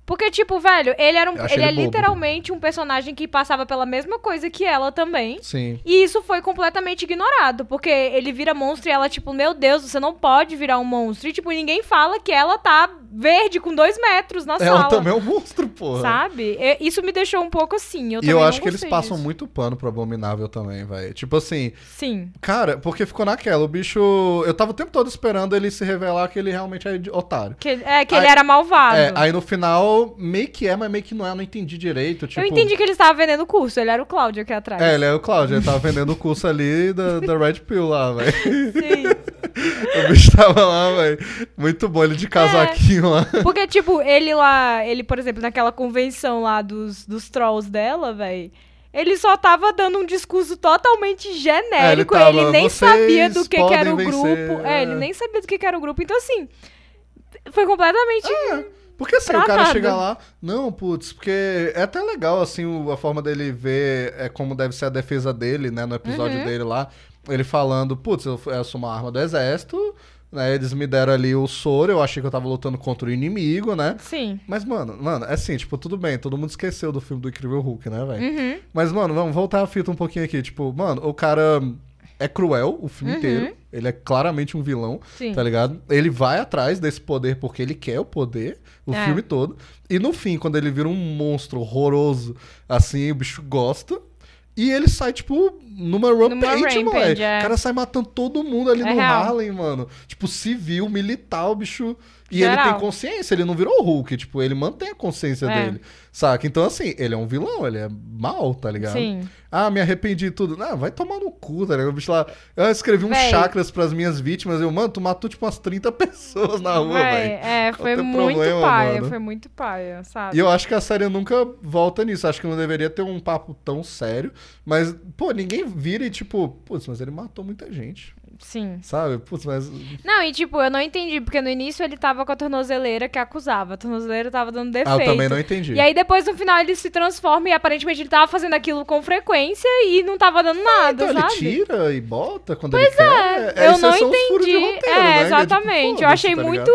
Porque, tipo, velho, ele era um, achei ele é ele bobo. literalmente um personagem que passava pela mesma coisa que ela também. Sim. E isso foi completamente ignorado, porque ele vira monstro e ela, tipo, meu Deus, você não pode virar um monstro. E, tipo, ninguém fala que ela tá verde com dois metros na Ela sala. também é um monstro, porra. Sabe? E- Isso me deixou um pouco assim. Eu E eu acho que eles passam disso. muito pano pro Abominável também, velho. Tipo assim, Sim. cara, porque ficou naquela. O bicho. Eu tava o tempo todo esperando ele se revelar que ele realmente é otário. Que, é, que Aí- ele era malvado. É, aí no final, meio que é, mas meio que não é, eu não entendi direito. Tipo, Eu entendi que ele estava vendendo o curso, ele era o Cláudio aqui atrás. É, ele é o Cláudio, ele tava vendendo o curso ali da, da Red Pill lá, velho. Sim. O bicho tava lá, velho. Muito bom, ele de casaquinho lá. Porque, tipo, ele lá, ele, por exemplo, naquela convenção lá dos, dos trolls dela, velho. Ele só tava dando um discurso totalmente genérico. É, ele ele, tava, nem "Vocês sabia do que, que era o vencer", grupo. é. É, ele nem sabia do que, que era o grupo. Então, assim, foi completamente. Porque assim, Pra o cara chega lá, não, putz, porque é até legal, assim, o- a forma dele ver é como deve ser a defesa dele, né, no episódio Uhum. dele lá, ele falando, putz, eu, eu sou uma arma do exército, né, eles me deram ali o soro, eu achei que eu tava lutando contra o inimigo, né, Sim. mas, mano, mano, é assim, tipo, tudo bem, todo mundo esqueceu do filme do Incrível Hulk, né, velho? Uhum. Mas, mano, vamos voltar a fita um pouquinho aqui, tipo, mano, o cara é cruel o filme Uhum. inteiro, ele é claramente um vilão, Sim. tá ligado? Ele vai atrás desse poder porque ele quer o poder, o É. filme todo. E no fim, quando ele vira um monstro horroroso, assim, o bicho gosta. E ele sai, tipo, numa rampage, rampage, moleque. é. O cara sai matando todo mundo ali É no real. Harlem, mano. Tipo, civil, militar, o bicho. E ele Geral. tem consciência, ele não virou Hulk, tipo, ele mantém a consciência É. dele. Saca? Então, assim, ele é um vilão, ele é mal, tá ligado? Sim. Ah, me arrependi de tudo. Não, vai tomar no cu, tá ligado? O bicho lá. Eu escrevi uns Véi. chakras pras minhas vítimas. Eu, mano, tu matou tipo umas 30 pessoas na rua, velho. é, foi teu muito problema, paia, mano? foi muito paia, sabe? E eu acho que a série nunca volta nisso. Acho que não deveria ter um papo tão sério. Mas, pô, ninguém vira e tipo, putz, mas ele matou muita gente. Sim. Sabe? Putz, mas. Não, e tipo, eu não entendi, porque no início ele tava com a tornozeleira que acusava. A tornozeleira tava dando defeito. Ah, eu também não entendi. E aí depois no final ele se transforma e aparentemente ele tava fazendo aquilo com frequência e não tava dando nada, então ele sabe? tira e bota quando ele quer. É, eu esses não entendi. roteiro, é, né? Que tipo, exatamente. eu achei tá muito.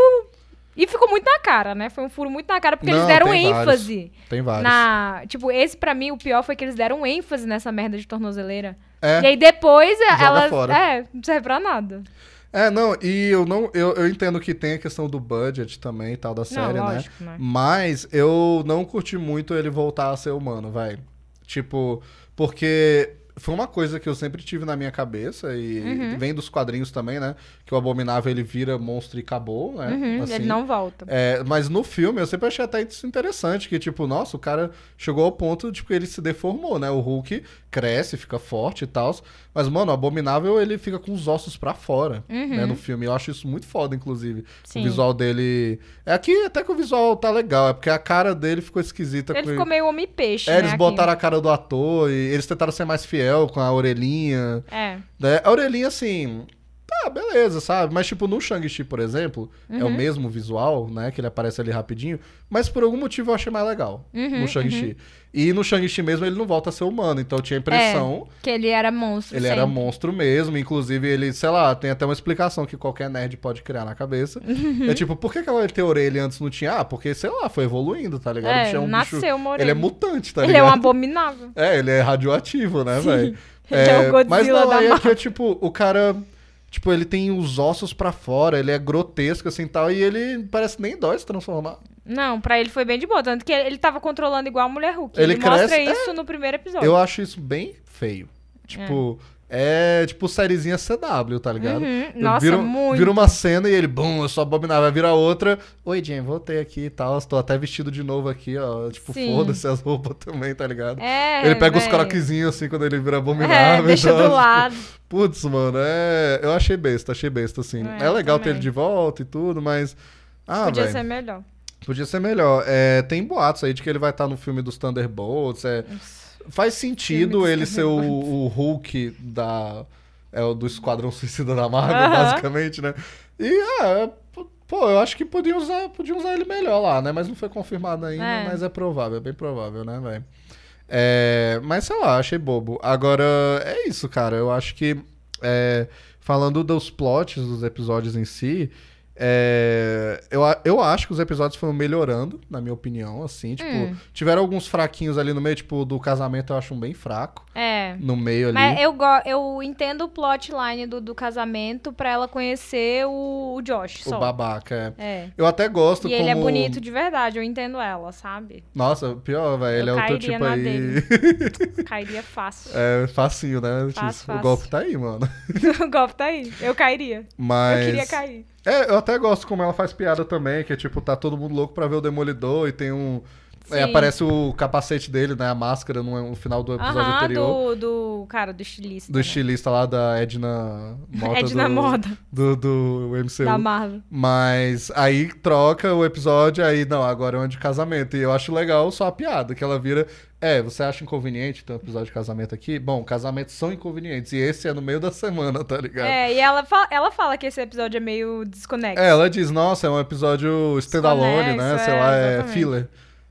E ficou muito na cara, né? Foi um furo muito na cara, porque eles Não, deram tem vários. ênfase Tem vários. na. Tipo, esse pra mim, o pior foi que eles deram ênfase nessa merda de tornozeleira. É. E aí depois elas. fora. É, não serve pra nada. É, não, e eu não. Eu, eu entendo que tem a questão do budget também e tal da série, não, né? lógico, né? Mas eu não curti muito ele voltar a ser humano, vai. Tipo, porque foi uma coisa que eu sempre tive na minha cabeça e Uhum. vem dos quadrinhos também, né? Que o Abominável ele vira monstro e acabou, né? Uhum, Assim. Ele não volta. É, mas no filme eu sempre achei até isso interessante, que tipo, nossa, o cara chegou ao ponto de que ele se deformou, né? O Hulk cresce, fica forte e tal, mas mano, o Abominável ele fica com os ossos pra fora, né, no filme. Eu acho isso muito foda, inclusive. Uhum. Sim. O visual dele... É aqui até que o visual tá legal, é porque a cara dele ficou esquisita. Ele com... ficou meio homem-peixe, É, né? eles aqui. botaram a cara do ator e eles tentaram ser mais fiel com a orelhinha. É. Né? A orelhinha, assim, tá, beleza, sabe? Mas, tipo, no Shang-Chi, por exemplo, é Uhum. o mesmo visual, né? Que ele aparece ali rapidinho. Mas por algum motivo eu achei mais legal Uhum, no Shang-Chi. E no Shang-Chi mesmo ele não volta a ser humano. Então eu tinha a impressão. Que ele era monstro. Ele era sempre. monstro mesmo, inclusive ele, sei lá, tem até uma explicação que qualquer nerd pode criar na cabeça. Uhum. É tipo, por que, que ela tem orelha e antes não tinha? Ah, porque, sei lá, foi evoluindo, tá ligado? É, bicho um nasceu bicho- uma orelha. Ele é mutante, tá Ele é ligado? um abominável. É, ele é radioativo, né, velho? Ele é o Godzilla mas não, da aí é que é tipo, o cara, tipo, ele tem os ossos pra fora, ele é grotesco assim tal, e ele parece nem dói se transformar. Não, pra ele foi bem de boa. Tanto que ele tava controlando igual a Mulher Hulk. Ele Ele, mostra cresce- isso no primeiro episódio. Eu acho isso bem feio. Tipo, é, tipo sériezinha CW, tá ligado? Uhum. Nossa, vira, muito. Vira uma cena e ele, bum, eu sou abominável. Vai virar outra. Oi, Jen, voltei aqui e tal. Estou até vestido de novo aqui, ó. Tipo, foda-se as roupas também, tá ligado? É, ele pega os véi. croquezinhos assim quando ele vira É, abominável. deixa e tal. do lado. Putz, mano, é. Eu achei besta, achei besta, assim. É, É, legal ter também. ele de volta e tudo, mas. Ah, Podia velho. ser melhor. Podia ser melhor. É, tem boatos aí de que ele vai estar no filme dos Thunderbolts. É, faz sentido ele ser o, o Hulk da. É o do Esquadrão Suicida da Marvel, Aham. basicamente, né? E é, p- pô, eu acho que podiam usar, podiam usar ele melhor lá, né? Mas não foi confirmado ainda, É. mas é provável, é bem provável, né, velho? É, mas sei lá, achei bobo. Agora, é isso, cara. Eu acho que. é, falando dos plots dos episódios em si. É, eu, eu acho que os episódios foram melhorando, na minha opinião, assim. Tipo, Hum. tiveram alguns fraquinhos ali no meio, tipo, do casamento eu acho um bem fraco. É. No meio ali. Mas eu, eu entendo o plotline do, do casamento pra ela conhecer o, o Josh. o só. babaca, é. É. Eu até gosto E como... ele é bonito de verdade, eu entendo ela, sabe? Nossa, pior, velho. Ele é outro tipo aí. dele. Cairia fácil. é facinho, né? Letícia? Fácil, O fácil. golpe tá aí, mano. o golpe tá aí. Eu cairia. Mas. Eu queria cair. É, eu até gosto como ela faz piada também, que é tipo, tá todo mundo louco pra ver o Demolidor e tem um. É, aparece o capacete dele, né? A máscara no, no final do episódio Aham, anterior. do, do cara, do estilista. Do né? estilista lá da Edna Mota. Edna do, Moda. Do, do MCU. Da Marvel. Mas aí troca o episódio, aí não, agora é um de casamento. E eu acho legal só a piada, que ela vira. É, você acha inconveniente ter um episódio de casamento aqui? Bom, casamentos são inconvenientes. E esse é no meio da semana, tá ligado? É, e ela, fa ela fala que esse episódio é meio desconexo. É, ela diz, nossa, é um episódio standalone, né? Sei é, lá, é exatamente. filler.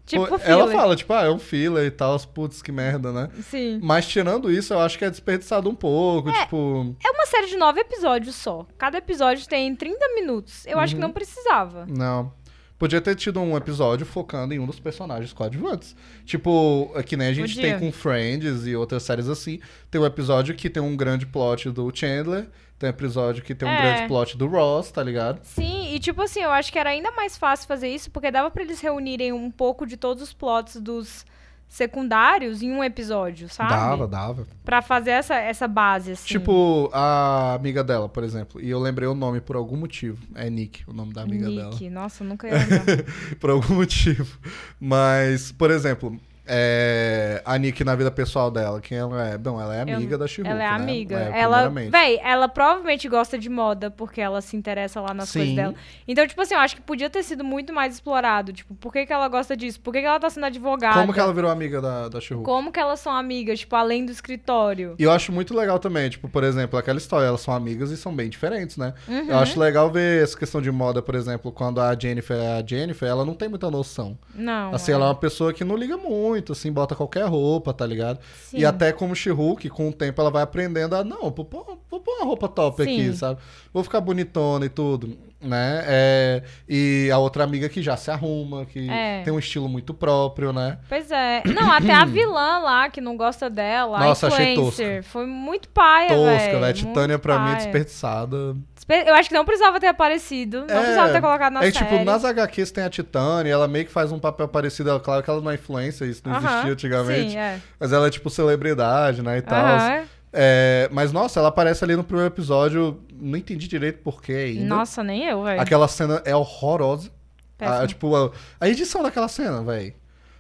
Tipo Pô. Ela fala, tipo, ah, é um filler e tal, putz, que merda, né? Sim. Mas tirando isso, eu acho que é desperdiçado um pouco, tipo... É uma série de nove episódios só. Cada episódio tem 30 minutos. Eu acho que Uhum. não precisava. Não. Podia ter tido um episódio focando em um dos personagens coadjuvantes. Tipo, é que nem a gente Podia. tem com Friends e outras séries assim. Tem um episódio que tem um grande plot do Chandler, tem um episódio que tem um É. grande plot do Ross, tá ligado? Sim, e tipo assim, eu acho que era ainda mais fácil fazer isso, porque dava pra eles reunirem um pouco de todos os plots dos secundários em um episódio, sabe? Dava, dava. Pra fazer essa, essa base, assim. Tipo, a amiga dela, por exemplo. E eu lembrei o nome por algum motivo. É Nick, o nome da amiga dela. Nick. Nossa, nunca ia lembrar. por algum motivo. Mas, por exemplo, é, a Nick na vida pessoal dela, quem ela é? Bom, ela é amiga da She-Hulk, ela é né? amiga. É, ela, véi, ela provavelmente gosta de moda porque ela se interessa lá nas Sim. coisas dela. Então, tipo assim, eu acho que podia ter sido muito mais explorado. Tipo, por que, que ela gosta disso? Por que, que ela tá sendo advogada? Como que ela virou amiga da, da? Como que elas são amigas, tipo, além do escritório? E eu acho muito legal também, tipo, por exemplo, aquela história, elas são amigas e são bem diferentes, né? Uhum. Eu acho legal ver essa questão de moda, por exemplo, quando a Jennifer é a Jennifer, ela não tem muita noção. Não. Assim, ela é uma pessoa que não liga muito, assim, bota qualquer roupa, tá ligado? Sim. E até como She-Hulk, com o tempo ela vai aprendendo a, não, vou pôr, vou pôr uma roupa top Sim. aqui, sabe? Vou ficar bonitona e tudo, né? É, e a outra amiga que já se arruma, que É. tem um estilo muito próprio, né? Pois é. Não, até a vilã lá, que não gosta dela, Nossa, a achei influencer, foi muito paia, Tosca, velho. velho. Titânia pra mim é paia. desperdiçada. Despe- Eu acho que não precisava ter aparecido, não É, precisava ter colocado na é série. tipo, nas HQs tem a Titânia, ela meio que faz um papel parecido. Claro que ela não é influencer, isso não Aham, existia antigamente. Sim, é. Mas ela é tipo celebridade, né? E tal. É, mas nossa, ela aparece ali no primeiro episódio. Não entendi direito porquê ainda. Nossa, nem eu, velho. Aquela cena é horrorosa. A, tipo, a, a edição daquela cena, velho.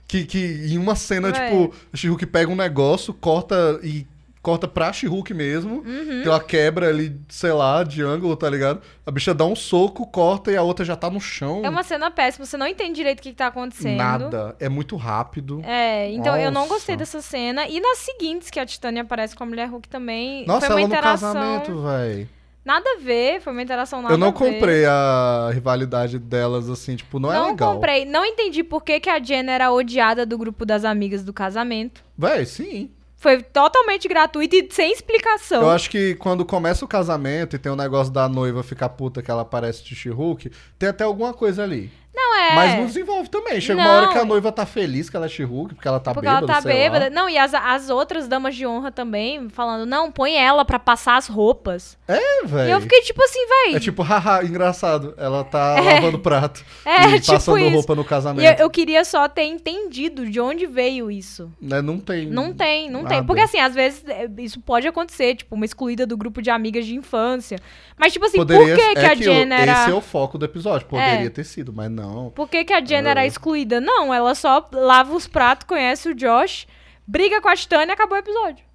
Que, que em uma cena, Véi. tipo, a She-Hulk pega um negócio, corta e corta pra She-Hulk mesmo. Uhum. Tem uma quebra ali, sei lá, de ângulo, tá ligado? A bicha dá um soco, corta e a outra já tá no chão. É uma cena péssima, você não entende direito o que, que tá acontecendo. Nada. É muito rápido. É, então eu não Nossa. gostei dessa cena. E nas seguintes, que a Titânia aparece com a Mulher Hulk também. Nossa, foi uma ela no interação. casamento, velho. Nada a ver, foi uma interação nada Eu não a comprei a rivalidade delas, assim, tipo, não, é legal. comprei. Não entendi por que, que a Jen era odiada do grupo das amigas do casamento. Véi, sim. Foi totalmente gratuito e sem explicação. Eu acho que quando começa o casamento e tem o negócio da noiva ficar puta que ela parece de She-Hulk, tem até alguma coisa ali. Não, é, É. Mas não desenvolve também. Chega uma Não. hora que a noiva tá feliz que ela é She-Hulk, porque ela tá Porque bêbada, ela tá sei lá. bêbada. Não, e as, as outras damas de honra também falando, não, põe ela pra passar as roupas. É, E velho. eu fiquei tipo assim, véi. É tipo, haha, engraçado. Ela tá lavando prato. É, e tipo passando isso. roupa no E casamento. eu, eu queria só ter entendido de onde veio isso. Né, Não tem. Não tem, não tem. nada. Porque assim, às vezes é, isso pode acontecer, tipo, uma excluída do grupo de amigas de infância. Mas, tipo assim, Poderia, por que, que é a que Jen era. Esse é o foco do episódio. Poderia É. ter sido, mas não. Por que, que a Jen era Ah. excluída? Não, ela só lava os pratos, conhece o Josh, briga com a Titânia e acabou o episódio.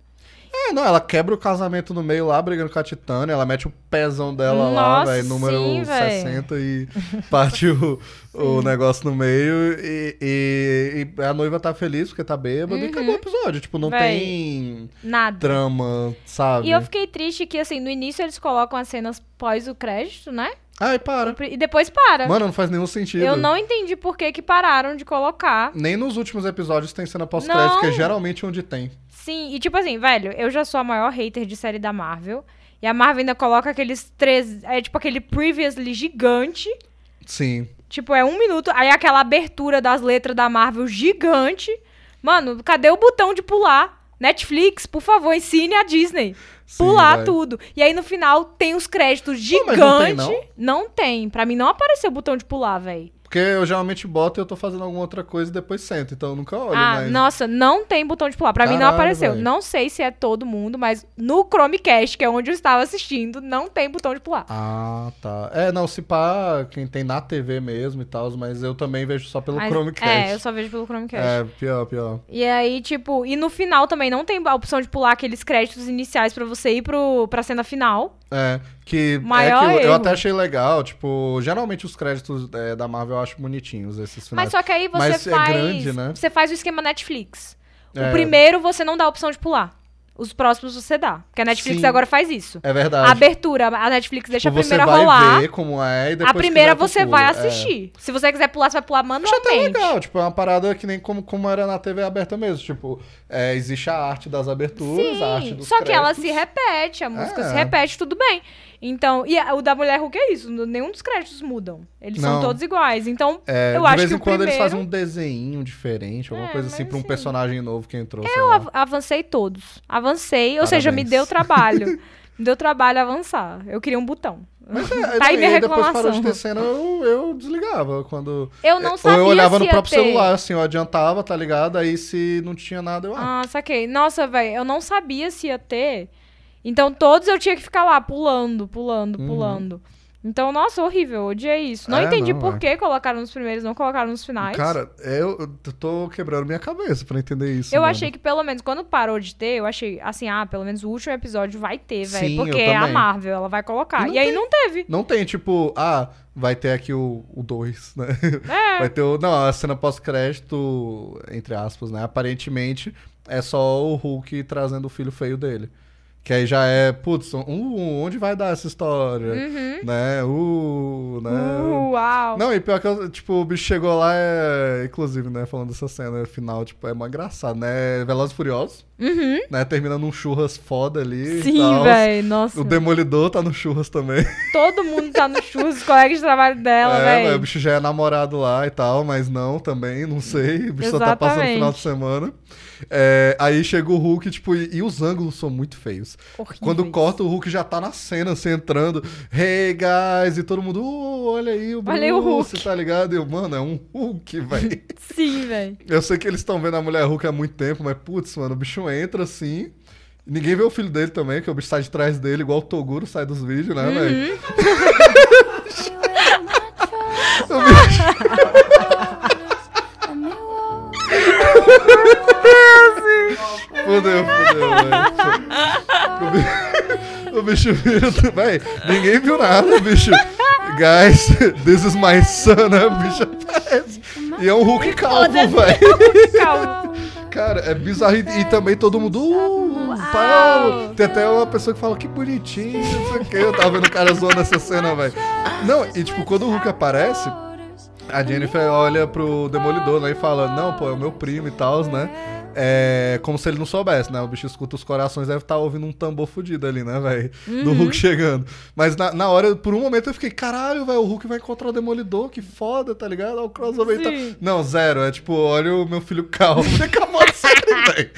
É, não, ela quebra o casamento no meio lá, brigando com a Titânia, ela mete o pezão dela lá, Nossa, velho, número sim, véi. 60 e parte o, o negócio no meio e, e- e a noiva tá feliz porque tá bêbada e acabou o episódio. Tipo, não Uhum. Véi. tem Nada. drama, sabe? E eu fiquei triste que, assim, no início eles colocam as cenas pós o crédito, né? Ai, para. E depois para. Mano, não faz nenhum sentido. Eu não entendi por que que pararam de colocar. Nem nos últimos episódios tem cena pós-crédito, que é geralmente onde tem. Sim, e tipo assim, velho, eu já sou a maior hater de série da Marvel. E a Marvel ainda coloca aqueles três. É tipo aquele previously gigante. Sim. Tipo, é um minuto. Aí aquela abertura das letras da Marvel gigante. Mano, cadê o botão de pular? Netflix, por favor, ensine a Disney. Sim, pular vai. tudo. E aí no final tem os créditos mas não tem, gigantes. não? tem. Pra mim não apareceu o botão de pular, velho. Porque eu geralmente boto e eu tô fazendo alguma outra coisa e depois sento, então eu nunca olho, Ah, mas... nossa, não tem botão de pular. Pra mim não Caralho, apareceu. velho. Não sei se é todo mundo, mas no Chromecast, que é onde eu estava assistindo, não tem botão de pular. Ah, tá. É, não, se pá, quem tem na TV mesmo e tal, mas eu também vejo só pelo Mas- Chromecast. É, eu só vejo pelo Chromecast. É, pior, pior. E aí, tipo, e no final também não tem a opção de pular aqueles créditos iniciais pra você ir pro, pra cena final. É, que Maior é que eu, eu até achei legal, tipo, geralmente os créditos é, da Marvel eu acho bonitinhos, esses finais. Mas só que aí você Mas é faz. grande, né? Você faz o esquema Netflix. É. O primeiro você não dá a opção de pular. Os próximos você dá. Porque a Netflix Sim. agora faz isso. É verdade. A abertura, a Netflix deixa Tipo, a primeira você vai rolar. ver como é e depois A primeira você pula. vai É. assistir. Se você quiser pular, você vai pular Acho até manualmente. legal, tipo, é uma parada que nem como, como era na TV aberta mesmo. Tipo, é, existe a arte das aberturas, a arte Sim, dos só que ela se créditos. repete, a música É. se repete, tudo bem. Então, e a- o da Mulher Hulk é isso, nenhum dos créditos mudam. Eles são Não. todos iguais. Então, É, eu de acho vez que em o quando eles fazem um desenho diferente, alguma É, coisa assim, pra um assim, personagem novo que entrou. Eu av- avancei todos. Avancei, ou seja, me Parabéns. deu trabalho. me deu trabalho avançar. Eu queria um botão. É, tá aí minha depois parou reclamação. de ter cena, eu, eu desligava quando... Eu não Ou sabia eu olhava no próprio ter. celular, assim, eu adiantava, tá ligado? Aí se não tinha nada, eu... Ah, Ah, saquei. Nossa, velho, eu não sabia se ia ter. Então, todos eu tinha que ficar lá pulando, pulando, pulando. Então, nossa, horrível, odiei isso. Não. É, entendi não, por é. que colocaram nos primeiros, não colocaram nos finais. Cara, eu, eu tô quebrando minha cabeça pra entender isso. Eu mano. achei que pelo menos quando parou de ter, eu achei assim, ah, pelo menos o último episódio vai ter, velho. Porque é a. Marvel, ela vai colocar. E E, não aí tem. não teve. Não tem, tipo, ah, vai ter aqui o 2, né? É. Vai ter o. Não, a cena pós-crédito, entre aspas, né? Aparentemente é só o Hulk trazendo o filho feio dele. Que aí já é, putz, uh, onde vai dar essa história? Né? Uh, né? Uhum. Uh, uau. Não, e pior que, eu, tipo, o bicho chegou lá, é... inclusive, né, falando dessa cena final, tipo, é mó engraçado, né? Velozes e Furiosos, Uhum. né? Termina num churras foda ali Sim, velho. Nossa. O Demolidor tá no churras também. Todo mundo tá no churros, os colegas de trabalho dela, é, mas o velho. bicho já é namorado lá e tal, mas não também, não sei. O bicho só tá passando Exatamente. final de semana. É, aí chega o Hulk, tipo, e, e os ângulos são muito feios. Horríveis. Quando corta, o Hulk já tá na cena, assim, entrando. Hey, guys! E todo mundo, uh, olha aí o Bruce, Olha aí o Hulk. tá ligado? E eu, mano, é um Hulk, velho. Sim, velho. eu sei que eles estão vendo a Mulher Hulk há muito tempo, mas, putz, mano, o bicho entra assim... Ninguém vê o filho dele também, que o bicho sai de trás dele, igual o Toguro sai dos vídeos, né, Uhum. velho? O bicho- Fudeu, fudeu, velho. O bicho, vira. Véi, ninguém viu nada, bicho. Guys, this is my son, né? O bicho aparece. E é um Hulk calvo, velho. Calma. Cara, é bizarro. E, e também todo mundo. Uh. Tem até uma pessoa que fala que bonitinho, não sei o que. Eu tava vendo o cara zoando essa cena, velho. Não, e tipo, quando o Hulk aparece, a Jennifer olha pro Demolidor, né? E fala: Não, pô, é o meu primo e tal, né? É como se ele não soubesse, né? O bicho escuta os corações, deve estar ouvindo um tambor fudido ali, né, velho? Do Uhum. Hulk chegando. Mas na, na hora, por um momento, eu fiquei, caralho, velho, o Hulk vai encontrar o Demolidor, que foda, tá ligado? O crossover e tal. Sim. Não, zero. É tipo, olha o meu filho calmo. Acabou a série, velho.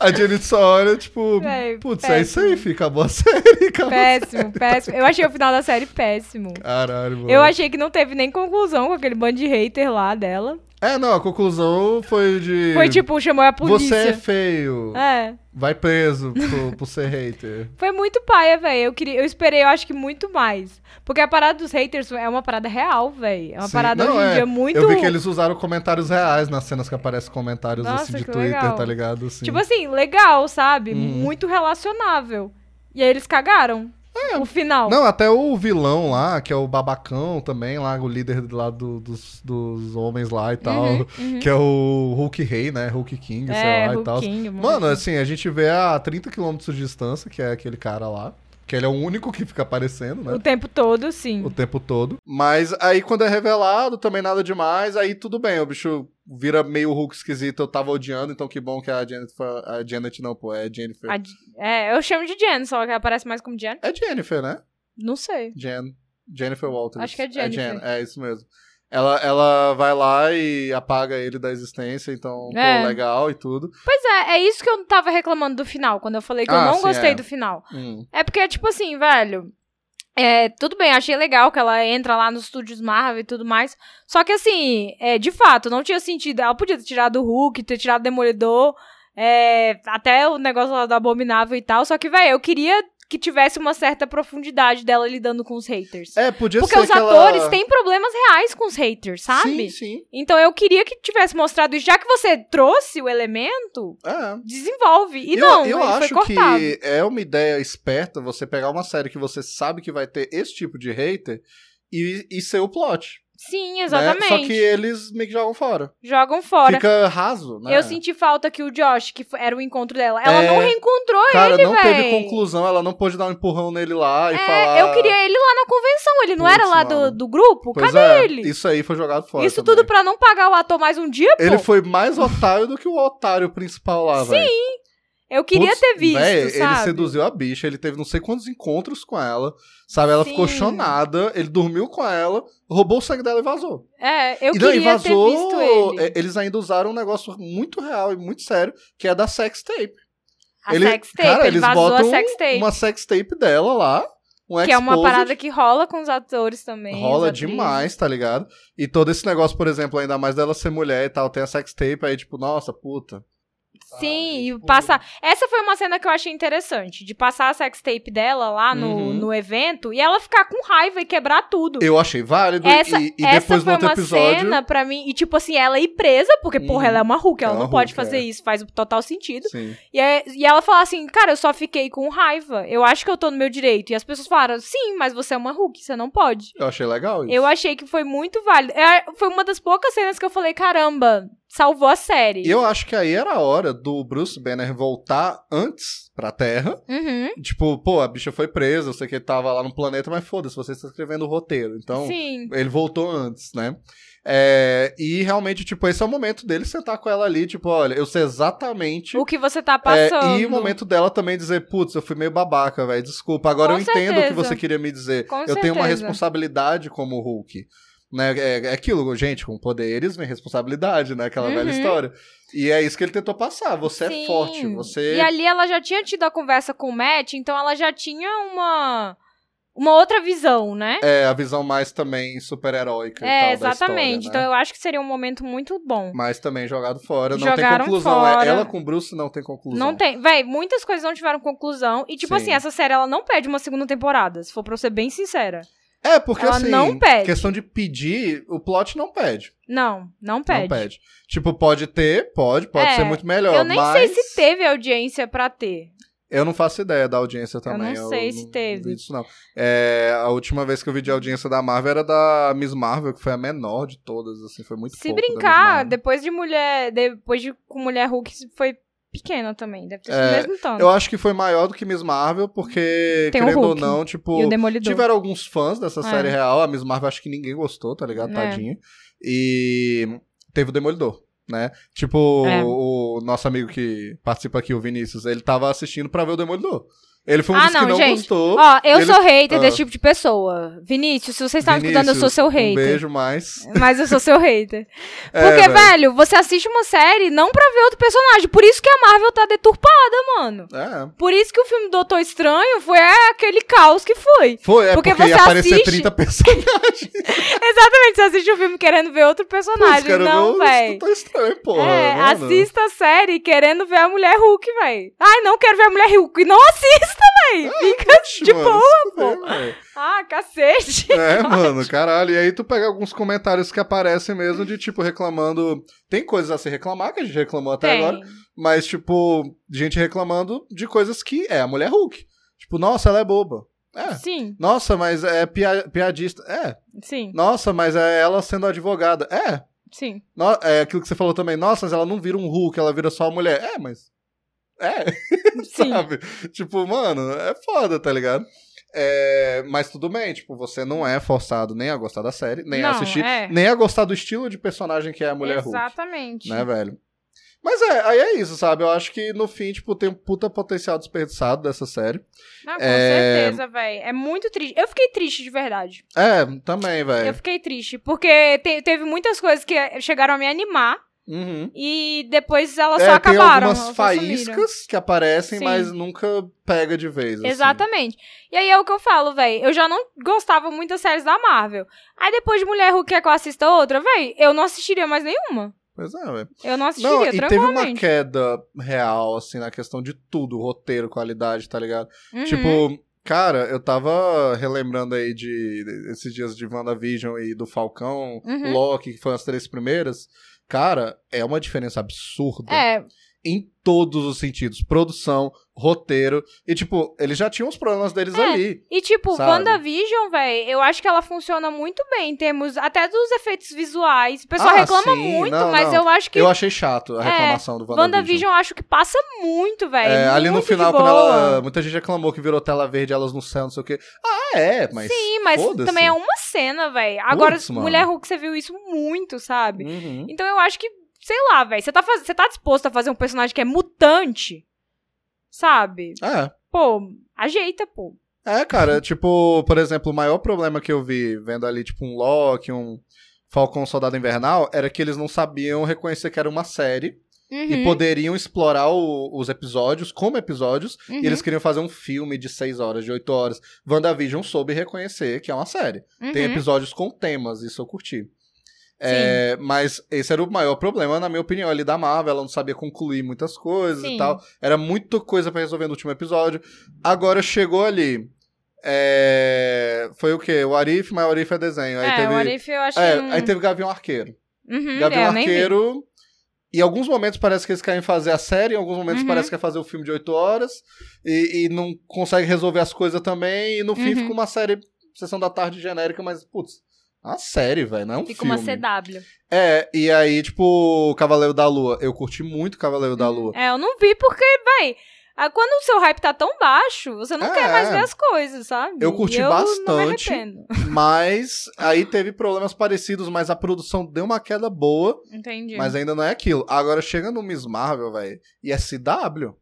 A Janet só olha, tipo, Véi, putz, é isso aí, péssimo. filho. Acabou a série. Acabou a Péssimo, péssimo. Eu achei o final da série péssimo. Caralho, mano. Eu achei que não teve nem conclusão com aquele bando de hater lá dela. É, não, a conclusão foi de. Foi tipo, chamou a polícia. Você é feio. É. Vai preso por, por ser hater. Foi muito paia, velho. Eu, queria, eu esperei, eu acho que muito mais. Porque a parada dos haters é uma parada real, velho. É uma Sim. parada Não, hoje em é. dia muito. Eu vi que eles usaram comentários reais nas cenas que aparecem comentários Nossa, assim de Twitter, legal. tá ligado? Assim. Tipo assim, legal, sabe? Uhum. Muito relacionável. E aí eles cagaram. O final. É. Não, até o vilão lá, que é o babacão também, lá, o líder lá do- dos, dos homens lá e tal. Uhum, uhum. Que é o Hulk Rei, né? Hulk King, sei É, lá e Hulk tal. King, mano. Mano, assim, a gente vê a 30 km de distância, que é aquele cara lá. Que ele é o único que fica aparecendo, né? O tempo todo, sim. o tempo todo. Mas aí quando é revelado, também nada demais, aí tudo bem, o bicho vira meio Hulk esquisito, eu tava odiando, então que bom que a Jennifer, a Janet não, pô, é Jennifer. A- é, eu chamo de Jen, só que aparece mais como Jen. É Jennifer, né? Não sei. Jen. Jennifer Walters. Acho que é Jennifer. Jen, é isso mesmo. Ela, ela vai lá e apaga ele da existência, então, É. pô, legal e tudo. Pois é, é isso que eu tava reclamando do final, quando eu falei que eu Ah, não sim, gostei é. do final. Hum. É porque, tipo assim, velho. É, tudo bem, achei legal que ela entra lá nos estúdios Marvel e tudo mais. Só que, assim, é, de fato, não tinha sentido. Ela podia ter tirado o Hulk, ter tirado o Demolidor, é, até o negócio lá do Abominável e tal. Só que, velho, eu queria que tivesse uma certa profundidade dela lidando com os haters. É, podia Porque ser os que ela- atores têm problemas reais com os haters, sabe? Sim, sim. Então eu queria que tivesse mostrado isso. Já que você trouxe o elemento, É. desenvolve. E eu, não, eu acho que é uma ideia esperta você pegar uma série que você sabe que vai ter esse tipo de hater e, e ser o plot. Sim, né? exatamente. Só que eles meio que jogam fora. Jogam fora. Fica raso, né? Eu senti falta que o Josh, que era o encontro dela, ela É. não reencontrou Cara, ele, não véi. teve conclusão, ela não pôde dar um empurrão nele lá e É, falar. eu queria ele lá na convenção, ele não Putz, era lá do, do grupo? Pois Cadê é, ele? Isso, Isso aí foi jogado fora. também. tudo pra não pagar o ator mais um dia, pô? Ele foi mais otário do que o otário principal lá, velho. Eu queria Putz, ter visto, véi, sabe? Ele seduziu a bicha, ele teve não sei quantos encontros com ela, sabe? Ela ficou Sim. chonada, ele dormiu com ela, roubou o sangue dela e vazou. É, eu e não, queria vazou, ter visto ele. é, Eles ainda usaram um negócio muito real e muito sério, que é da sex tape. A ele, sex tape, cara, ele eles vazou botam a sex tape. uma sex tape dela lá, um Que é uma parada que rola com os atores também. Rola demais, tá ligado? E todo esse negócio, por exemplo, ainda mais dela ser mulher e tal, tem a sex tape, aí tipo, nossa, puta. Sim, e tipo- passar. Essa foi uma cena que eu achei interessante. De passar a sex tape dela lá no, Uhum. no evento e ela ficar com raiva e quebrar tudo. Eu achei válido essa e, e essa foi uma episódio. cena pra mim. E tipo assim, ela ir presa, porque, Uhum. porra, ela é uma Hulk, ela É não uma pode Hulk, fazer é. isso, faz total sentido. Sim. E, é- e ela fala assim, cara, eu só fiquei com raiva. Eu acho que eu tô no meu direito. E as pessoas falaram, sim, mas você é uma Hulk, você não pode. Eu achei legal isso. Eu achei que foi muito válido. É, foi uma das poucas cenas que eu falei, caramba, salvou a série. E eu acho que aí era a hora do Bruce Banner voltar antes pra Terra. Uhum. Tipo, pô, a bicha foi presa, eu sei que ele tava lá no planeta, mas foda-se, você está escrevendo o roteiro. Então, Sim. ele voltou antes, né? É, e realmente, tipo, esse é o momento dele sentar com ela ali, tipo, olha, eu sei exatamente. O que você tá É, passando. e o momento dela também dizer, putz, eu fui meio babaca, velho, desculpa. Agora Com eu entendo o que certeza. você queria me dizer. Com eu tenho uma certeza. responsabilidade como Hulk. Né? É, é aquilo, gente, com poderes vem responsabilidade, né? Aquela velha Uhum. história. E é isso que ele tentou passar. Você Sim. é forte, você. E ali ela já tinha tido a conversa com o Matt, então ela já tinha uma. Uma outra visão, né? É a visão mais também super-heróica e É, tal da exatamente. história, Então né? eu acho que seria um momento muito bom. Mas também jogado fora. Não Jogaram tem conclusão. fora. É, ela com o Bruce não tem conclusão. Não tem. Véi, muitas coisas não tiveram conclusão. E, tipo Sim. assim, essa série ela não pede uma segunda temporada, se for pra eu ser bem sincera. É, porque Ela assim, não pede. questão de pedir, o plot não pede. Não, não pede. Não pede. Tipo, pode ter, pode, pode É, ser muito melhor. Eu nem mas sei se teve audiência pra ter. Eu não faço ideia da audiência também. não sei se teve. vi isso, não. É, a última vez que eu vi de audiência da Marvel era da Miss Marvel, que foi a menor de todas, assim, foi muito Se brincar, depois de mulher. Depois de com mulher Hulk foi pequena também. Deve ter sido É, o mesmo tanto. Eu acho que foi maior do que Miss Marvel, porque, Tem querendo ou não, tipo, tiveram alguns fãs dessa É. série real. A Miss Marvel acho que ninguém gostou, tá ligado? É. Tadinha. E teve o Demolidor. né? Tipo, É. o, o nosso amigo que participa aqui, o Vinícius, ele tava assistindo pra ver o Demolidor. Ele foi um Ah, dos que não, não gente. gostou. Ó, eu Ele- sou hater Ah. desse tipo de pessoa. Vinícius, se você está me escutando, eu sou Vinícius, seu Um hater. beijo mais. Mas eu sou seu hater. É, Porque, velho. velho, você assiste uma série não pra ver outro personagem. Por isso que a Marvel tá deturpada, mano. É. Por isso que o filme do Doutor Estranho foi aquele caos que foi. Foi, é Porque porque, você aparecer assiste- 30 personagens. Exatamente, você assiste o filme querendo ver outro personagem. Cara, não, velho. Tá estranho, porra. É, mano. assista a série querendo ver a mulher Hulk, velho. Ai, não quero ver a mulher Hulk. E não assista, velho. Fica Oxe, de mano, boa, pô. Ah, cacete. É, mano, caralho. E aí tu pega alguns comentários que aparecem mesmo de, tipo, reclamando. Tem coisas a se reclamar, que a gente reclamou até Tem. agora. Mas, tipo, gente reclamando de coisas que é a mulher Hulk. Tipo, nossa, ela é boba. É. Sim, Nossa, mas é pia- piadista. É. sim, Nossa, mas é ela sendo advogada. É. sim. No- é aquilo que você falou também. Nossa, mas ela não vira um Hulk, ela vira só uma mulher. É, mas. É. Sabe? Tipo, mano, é foda, tá ligado? É, mas tudo bem, tipo, você não é forçado nem a gostar da série, nem a Não, assistir, é. nem a gostar do estilo de personagem que é a mulher Hulk, Exatamente. né, velho? Mas é, aí é isso, sabe? Eu acho que no fim, tipo, tem um puta potencial desperdiçado dessa série. Não, com É. certeza, velho. É muito triste. Eu fiquei triste de verdade. É, também, Eu velho. fiquei triste. Porque te- teve muitas coisas que chegaram a me animar. Uhum. E depois elas É, só tem acabaram. algumas elas só sumiram. faíscas que aparecem, Sim. mas nunca pega de vez. assim. Exatamente. E aí é o que eu falo, velho. Eu já não gostava muito das séries da Marvel. Aí depois de Mulher Hulk quer que eu assista outra, velho, eu não assistiria mais nenhuma. Pois é, velho. Eu não assistiria, Não, e teve uma queda real, assim, na questão de tudo, roteiro, qualidade, tá ligado? Uhum. Tipo, cara, eu tava relembrando aí de esses dias de WandaVision e do Falcão, Uhum. Loki, que foram as três primeiras. Cara, é uma diferença absurda. É, em todos os sentidos. Produção, roteiro. E, tipo, eles já tinham os problemas deles É, ali. e tipo, Sabe? WandaVision, velho, eu acho que ela funciona muito bem em termos até dos efeitos visuais. O pessoal Ah, reclama sim, muito, não, mas não. eu acho que Eu achei chato a É, reclamação do WandaVision. WandaVision eu acho que passa muito, velho. É, ali no final, quando ela. Muita gente reclamou que virou tela verde, elas no céu, não sei o quê. Ah, é, mas. Sim, mas também é uma cena, velho. Agora, mano. Mulher Hulk, você viu isso muito, sabe? Uhum. Então eu acho que, sei lá, velho, você tá, faz... tá disposto a fazer um personagem que é mutante, sabe? É. Pô, ajeita, pô. É, cara, tipo, por exemplo, o maior problema que eu vi vendo ali, tipo, um Loki, um Falcão Soldado Invernal, era que eles não sabiam reconhecer que era uma série e Uhum, poderiam explorar o- os episódios como episódios uhum, e eles queriam fazer um filme de 6 horas, de 8 horas. WandaVision soube reconhecer que é uma série. Tem uhum. episódios com temas, isso eu curti. É, mas esse era o maior problema, na minha opinião, ali da Marvel. Ela não sabia concluir muitas coisas Sim. e tal. Era muita coisa pra resolver no último episódio. Agora chegou ali. é, Foi o quê? O Arif, mas o Arif é desenho. Aí é, teve. o Arif eu achei é, um... aí teve Gavião Arqueiro. Uhum, Gavião é. Arqueiro. Em alguns momentos parece que eles querem fazer a série, em alguns momentos Uhum. parece que é fazer o filme de 8 horas. E, e não consegue resolver as coisas também. E no fim Uhum. fica uma série sessão da tarde genérica, mas, putz, uma série, velho, não é um Fica filme. uma CW. É, e aí, tipo, Cavaleiro da Lua. Eu curti muito Cavaleiro da Lua. É, eu não vi porque, véi, quando o seu hype tá tão baixo, você não É, quer mais ver as coisas, sabe? Eu curti E me bastante. Mas aí teve problemas parecidos, mas a produção deu uma queda boa, Entendi. mas ainda não é aquilo. Agora chega no Miss Marvel, velho, e é CW.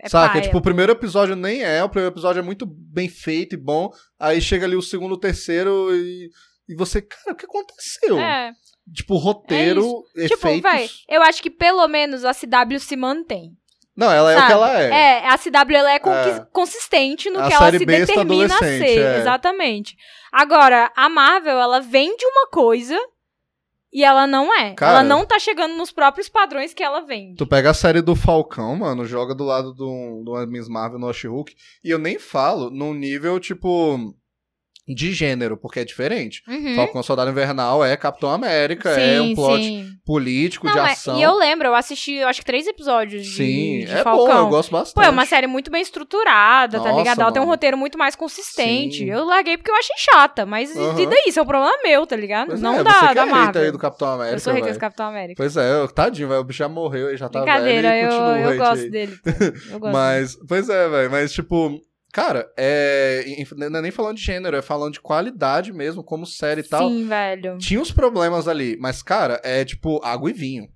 é Saca? paia. Tipo, o primeiro episódio nem é, o primeiro episódio é muito bem feito e bom. Aí chega ali o segundo, o terceiro e. E você, cara, o que aconteceu? É. Tipo, roteiro, Tipo, efeitos. véi, eu acho que pelo menos a CW se mantém. Não, ela é o sabe? que ela é. É, a CW ela é, É. consistente no A que ela se besta determina a ser. é. Exatamente. Agora, a Marvel, ela vende uma coisa e ela não é. Cara- ela não tá chegando nos próprios padrões que ela vende. Tu pega a série do Falcão, mano, joga do lado do, do Miss Marvel no She-Hulk, e eu nem falo num nível, tipo, de gênero, porque é diferente. Uhum. Falcão Soldado Invernal é Capitão América, é um plot sim. político, Não, de ação. e eu lembro, eu assisti, eu acho que três episódios de, Sim, de é Falcão. bom, eu gosto bastante. Pô, é uma série muito bem estruturada, tá Nossa, ligado? Ela tem um roteiro muito mais consistente. Sim. Eu larguei porque eu achei chata, mas Aham. e daí? Isso é um problema meu, tá ligado? Pois não é, que da é Marvel. aí do Capitão América, eu sou hater velho. do Capitão América. Pois é, eu- tadinho, velho, o bicho já morreu e já tá Brincadeira, velho e eu, eu gosto aí. dele. Eu gosto Mas, pois é, velho, mas tipo, cara, é, não é nem falando de gênero, é falando de qualidade mesmo, como série e tal. Sim, velho. Tinha uns problemas ali, mas, cara, é tipo água e vinho.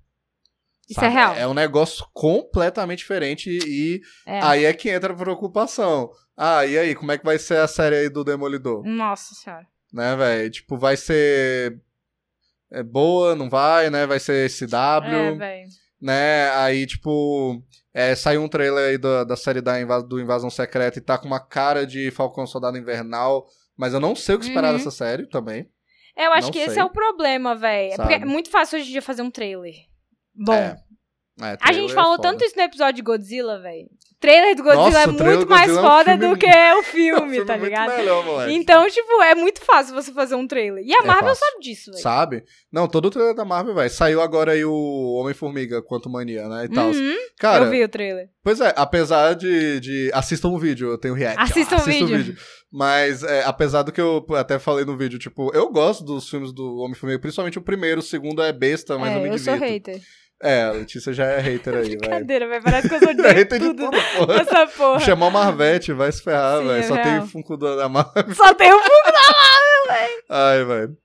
Isso sabe? é real. É um negócio completamente diferente e É. aí é que entra a preocupação. Ah, e aí, como é que vai ser a série aí do Demolidor? Nossa senhora. Né, velho? Tipo, vai ser é boa, não vai, né? Vai ser CW, É, velho. né? Aí, tipo, é, saiu um trailer aí da, da série da Inva- do Invasão Secreta e tá com uma cara de Falcão Soldado Invernal, mas eu não sei o que esperar Uhum. dessa série também. Eu acho Não que esse sei. é o problema, velho. É porque é muito fácil hoje em dia fazer um trailer. Bom. É. É, A gente é falou tanto isso no episódio de Godzilla, velho. Trailer do Godzilla Nossa, é muito mais Godzilla é um foda filme- do que é o É um filme, filme tá muito ligado? melhor, moleque. Então, tipo, é muito fácil você fazer um trailer. E a É Marvel fácil. sabe disso, velho. Sabe? Não, todo o trailer da Marvel, velho. Saiu agora aí o Homem-Formiga, Quanto Mania, né? E tal. Uhum, Cara, eu vi o trailer. pois é, apesar de, de. Assistam o vídeo, eu tenho react. Assistam o Assistam vídeo. Mas, é, apesar do que eu até falei no vídeo, tipo, eu gosto dos filmes do Homem-Formiga, principalmente o primeiro, o segundo é besta, mas eu me é, eu sou divirto. hater. É, a Letícia já é hater aí, velho. Cadeira, velho. Parece que eu sou É de hater de tudo. tudo, porra. Essa porra. Chamar o Marvete, vai se ferrar, velho. é Só real. tem Funko da da Marvel. Só tem um Ai, velho.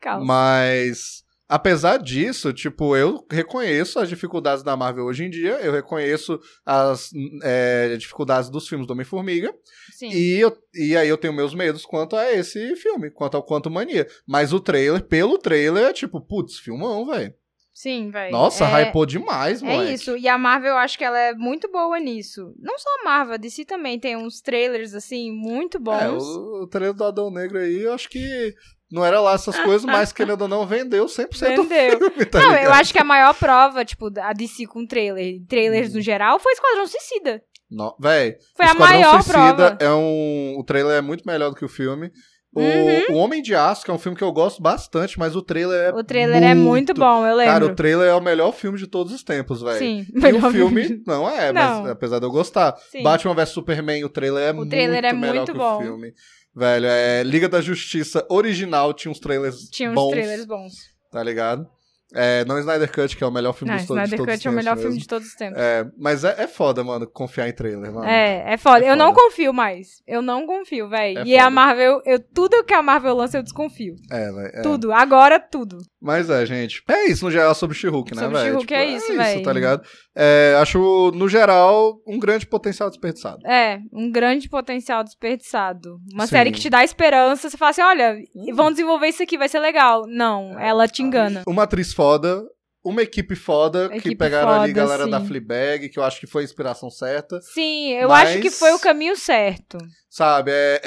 Calma. Mas, apesar disso, tipo, eu reconheço as dificuldades da Marvel hoje em dia, eu reconheço as é, dificuldades dos filmes do Homem-Formiga, Sim. e, eu- e aí eu tenho meus medos quanto a esse filme, quanto ao Quanto Mania. Mas o trailer, pelo trailer, é tipo, putz, filmão, velho. Sim, velho. Nossa, é... hypou demais, É moleque. isso, e a Marvel eu acho que ela é muito boa nisso. Não só a Marvel, a DC também tem uns trailers, assim, muito bons. É, o, o trailer do Adão Negro aí, eu acho que não era lá essas coisas, mas querendo ou não, vendeu 100% do Vendeu. filme, tá Não, ligado? eu acho que a maior prova, tipo, da DC com trailer, trailers Uhum. no geral, foi Esquadrão Suicida. Não, véi, Foi o a Esquadrão maior Suicida prova. É um, o trailer é muito melhor do que o filme. O, Uhum. o Homem de Aço, que é um filme que eu gosto bastante, mas o trailer é O trailer é muito bom, eu lembro. Cara, o trailer é o melhor filme de todos os tempos, velho. Sim, E o filme não é, Não. mas apesar de eu gostar. Sim. Batman vs Superman, o trailer é O muito trailer é melhor muito que bom. o filme. Velho, é Liga da Justiça original tinha uns trailers Tinha uns bons, trailers bons. tá ligado? É, não Snyder Cut, que é o melhor filme Não, de Snyder todos os Cut é o tempos melhor filme mesmo. de todos os tempos. É, mas é, é foda, mano, confiar em trailer, mano. É, é foda. É Eu não confio mais. Eu não confio, velho. É e a foda. Marvel, eu, tudo que a Marvel lança, eu desconfio. É, velho. é. Tudo. Agora, tudo. Mas é, gente. É isso no geral sobre She-Hulk, né, Sobre velho? She-Hulk é isso, véi. tá ligado? É, acho, no geral, um grande potencial desperdiçado. É, um grande potencial desperdiçado. Uma Sim. série que te dá esperança. Você fala assim: olha, vão desenvolver isso aqui, vai ser legal. Não, É. ela te engana. Uma atriz foda, uma equipe foda, que Equipe pegaram ali foda, galera da sim. Fleabag, que eu acho que foi a inspiração certa. Sim, eu Mas- acho que foi o caminho certo. Sabe, é,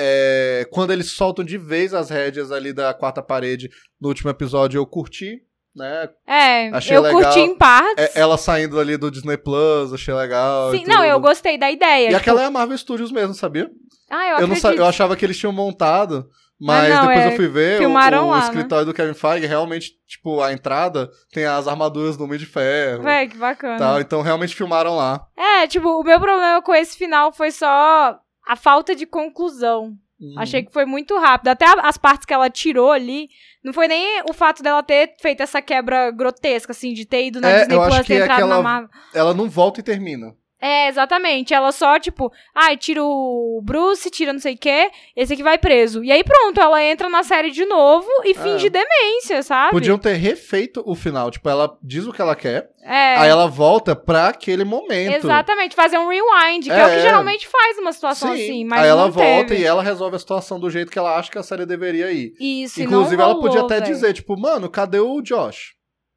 é- quando eles soltam de vez as rédeas ali da quarta parede no último episódio, eu curti, né? É, Achei eu legal. curti em partes. É- ela saindo ali do Disney Plus, achei legal. Sim, não, eu gostei da ideia. E tipo, aquela é a Marvel Studios mesmo, sabia? Ah, eu, Eu, não acredito. sa- eu achava que eles tinham montado, mas não, depois é, eu fui ver o, filmaram o lá, né? escritório do Kevin Feige, realmente, tipo, a entrada tem as armaduras do Homem de Ferro. Véi, que bacana. Tal, então realmente filmaram lá. É, tipo, o meu problema com esse final foi só a falta de conclusão. Uhum. Achei que foi muito rápido. Até as partes que ela tirou ali, não foi nem o fato dela ter feito essa quebra grotesca, assim, de ter ido na É, Disney Plus, que ter é entrado aquela- na Marvel. Ela não volta e termina. É, exatamente. Ela só, tipo, ai, tira o Bruce, tira não sei o quê, esse aqui vai preso. E aí pronto, ela entra na série de novo e finge demência, sabe? É. Podiam ter refeito o final. Tipo, ela diz o que ela quer, É. aí ela volta pra aquele momento. Exatamente, fazer um rewind, que é, o É. que geralmente faz numa situação Sim. assim. Mas aí ela volta teve. e ela resolve a situação do jeito que ela acha que a série deveria ir. Isso, Inclusive, não ela rolou, podia até véi. dizer, tipo, mano, cadê o Josh?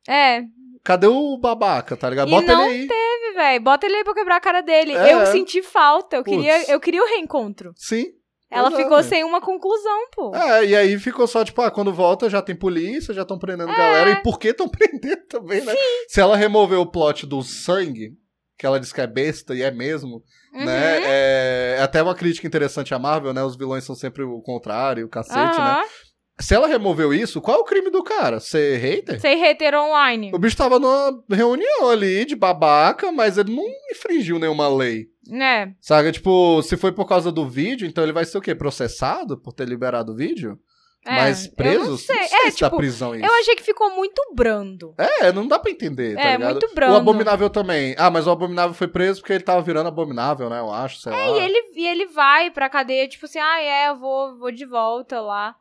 É, Cadê o babaca, tá ligado? E Bota ele aí. teve, velho. Bota ele aí pra quebrar a cara dele. É. Eu senti falta, eu queria, eu queria o reencontro. Sim. Ela Exato. ficou sem uma conclusão, pô. É, e aí ficou só, tipo, ah, quando volta já tem polícia, já estão É. prendendo galera. E por que estão prendendo também, né? Se ela remover o plot do sangue, que ela diz que é besta e é mesmo, Uhum. né? É, é até uma crítica interessante à Marvel, né? Os vilões são sempre o contrário, o cacete, né? Se ela removeu isso, qual é o crime do cara? Ser hater? Sei hater online. O bicho tava numa reunião ali de babaca, mas ele não infringiu nenhuma lei. Né? Sabe? Tipo, se foi por causa do vídeo, então ele vai ser o quê? Processado por ter liberado o vídeo? É, mas eu preso? não sei. se É, dá tipo, prisão isso. Eu achei que ficou muito brando. É, não dá pra entender, tá É, ligado? muito brando. O Abominável também. Ah, mas o Abominável foi preso porque ele tava virando Abominável, né? Eu acho, sei lá. E ele, e ele vai pra cadeia, tipo assim, ah, é, eu vou, vou de volta lá.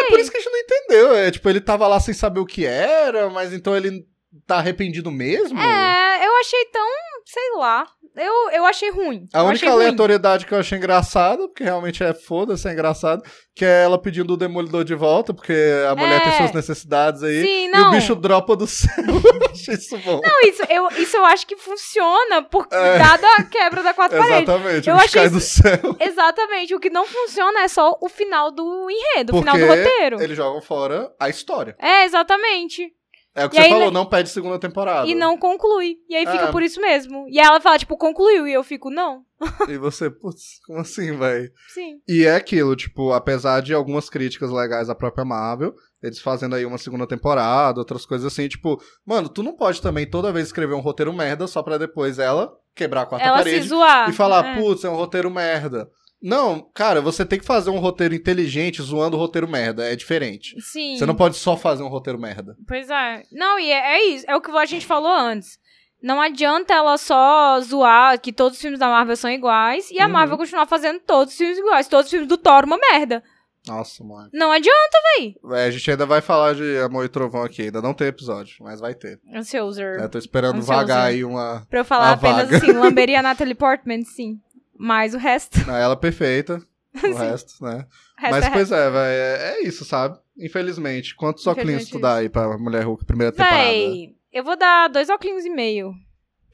É por isso que a gente não entendeu. É, tipo, ele tava lá sem saber o que era, mas então ele tá arrependido mesmo? É, eu achei tão, sei lá. Eu, eu achei ruim. A eu única achei ruim. aleatoriedade que eu achei engraçada, porque realmente é foda-se, é engraçado, que é ela pedindo o Demolidor de volta, porque a mulher tem É. suas necessidades aí. Sim, E não. o bicho dropa do céu. Eu achei isso bom. Não, isso eu, isso eu acho que funciona, por, É. dada a quebra da quarta parede. Exatamente, Eu o bicho cai do céu. Exatamente. O que não funciona é só o final do enredo, o Porque final do roteiro. eles jogam fora a história. É, exatamente. É o que E você aí, falou, né? não pede segunda temporada. E não conclui. E aí fica É. por isso mesmo. E aí ela fala, tipo, concluiu. E eu fico, não. E você, putz, como assim, velho? Sim. E é aquilo, tipo, apesar de algumas críticas legais à própria Marvel, eles fazendo aí uma segunda temporada, outras coisas assim, tipo, mano, tu não pode também toda vez escrever um roteiro merda só pra depois ela quebrar a quarta ela parede se zoar. e falar, É. putz, é um roteiro merda. Não, cara, você tem que fazer um roteiro inteligente zoando o roteiro merda, é diferente. Sim. Você não pode só fazer um roteiro merda. Pois é. Não, e é, é isso. É o que a gente falou antes. Não adianta ela só zoar que todos os filmes da Marvel são iguais e a Uhum. Marvel continuar fazendo todos os filmes iguais. Todos os filmes do Thor uma merda. Nossa, mano. Não adianta, véi. É, a gente ainda vai falar de Amor e Trovão aqui, ainda não tem episódio, mas vai ter. Ansioso. Eu tô esperando Ansioso. vagar aí uma. Pra eu falar apenas vaga. assim, lamberia a Natalie Portman, sim. Mas o resto. Não, ela é perfeita. O resto, né? o resto Mas, é pois é, velho, é, é isso, sabe? Infelizmente. Quantos óculos Infelizmente tu dá aí pra Mulher Hulk, primeira temporada? Véi, eu vou dar dois óculos e meio.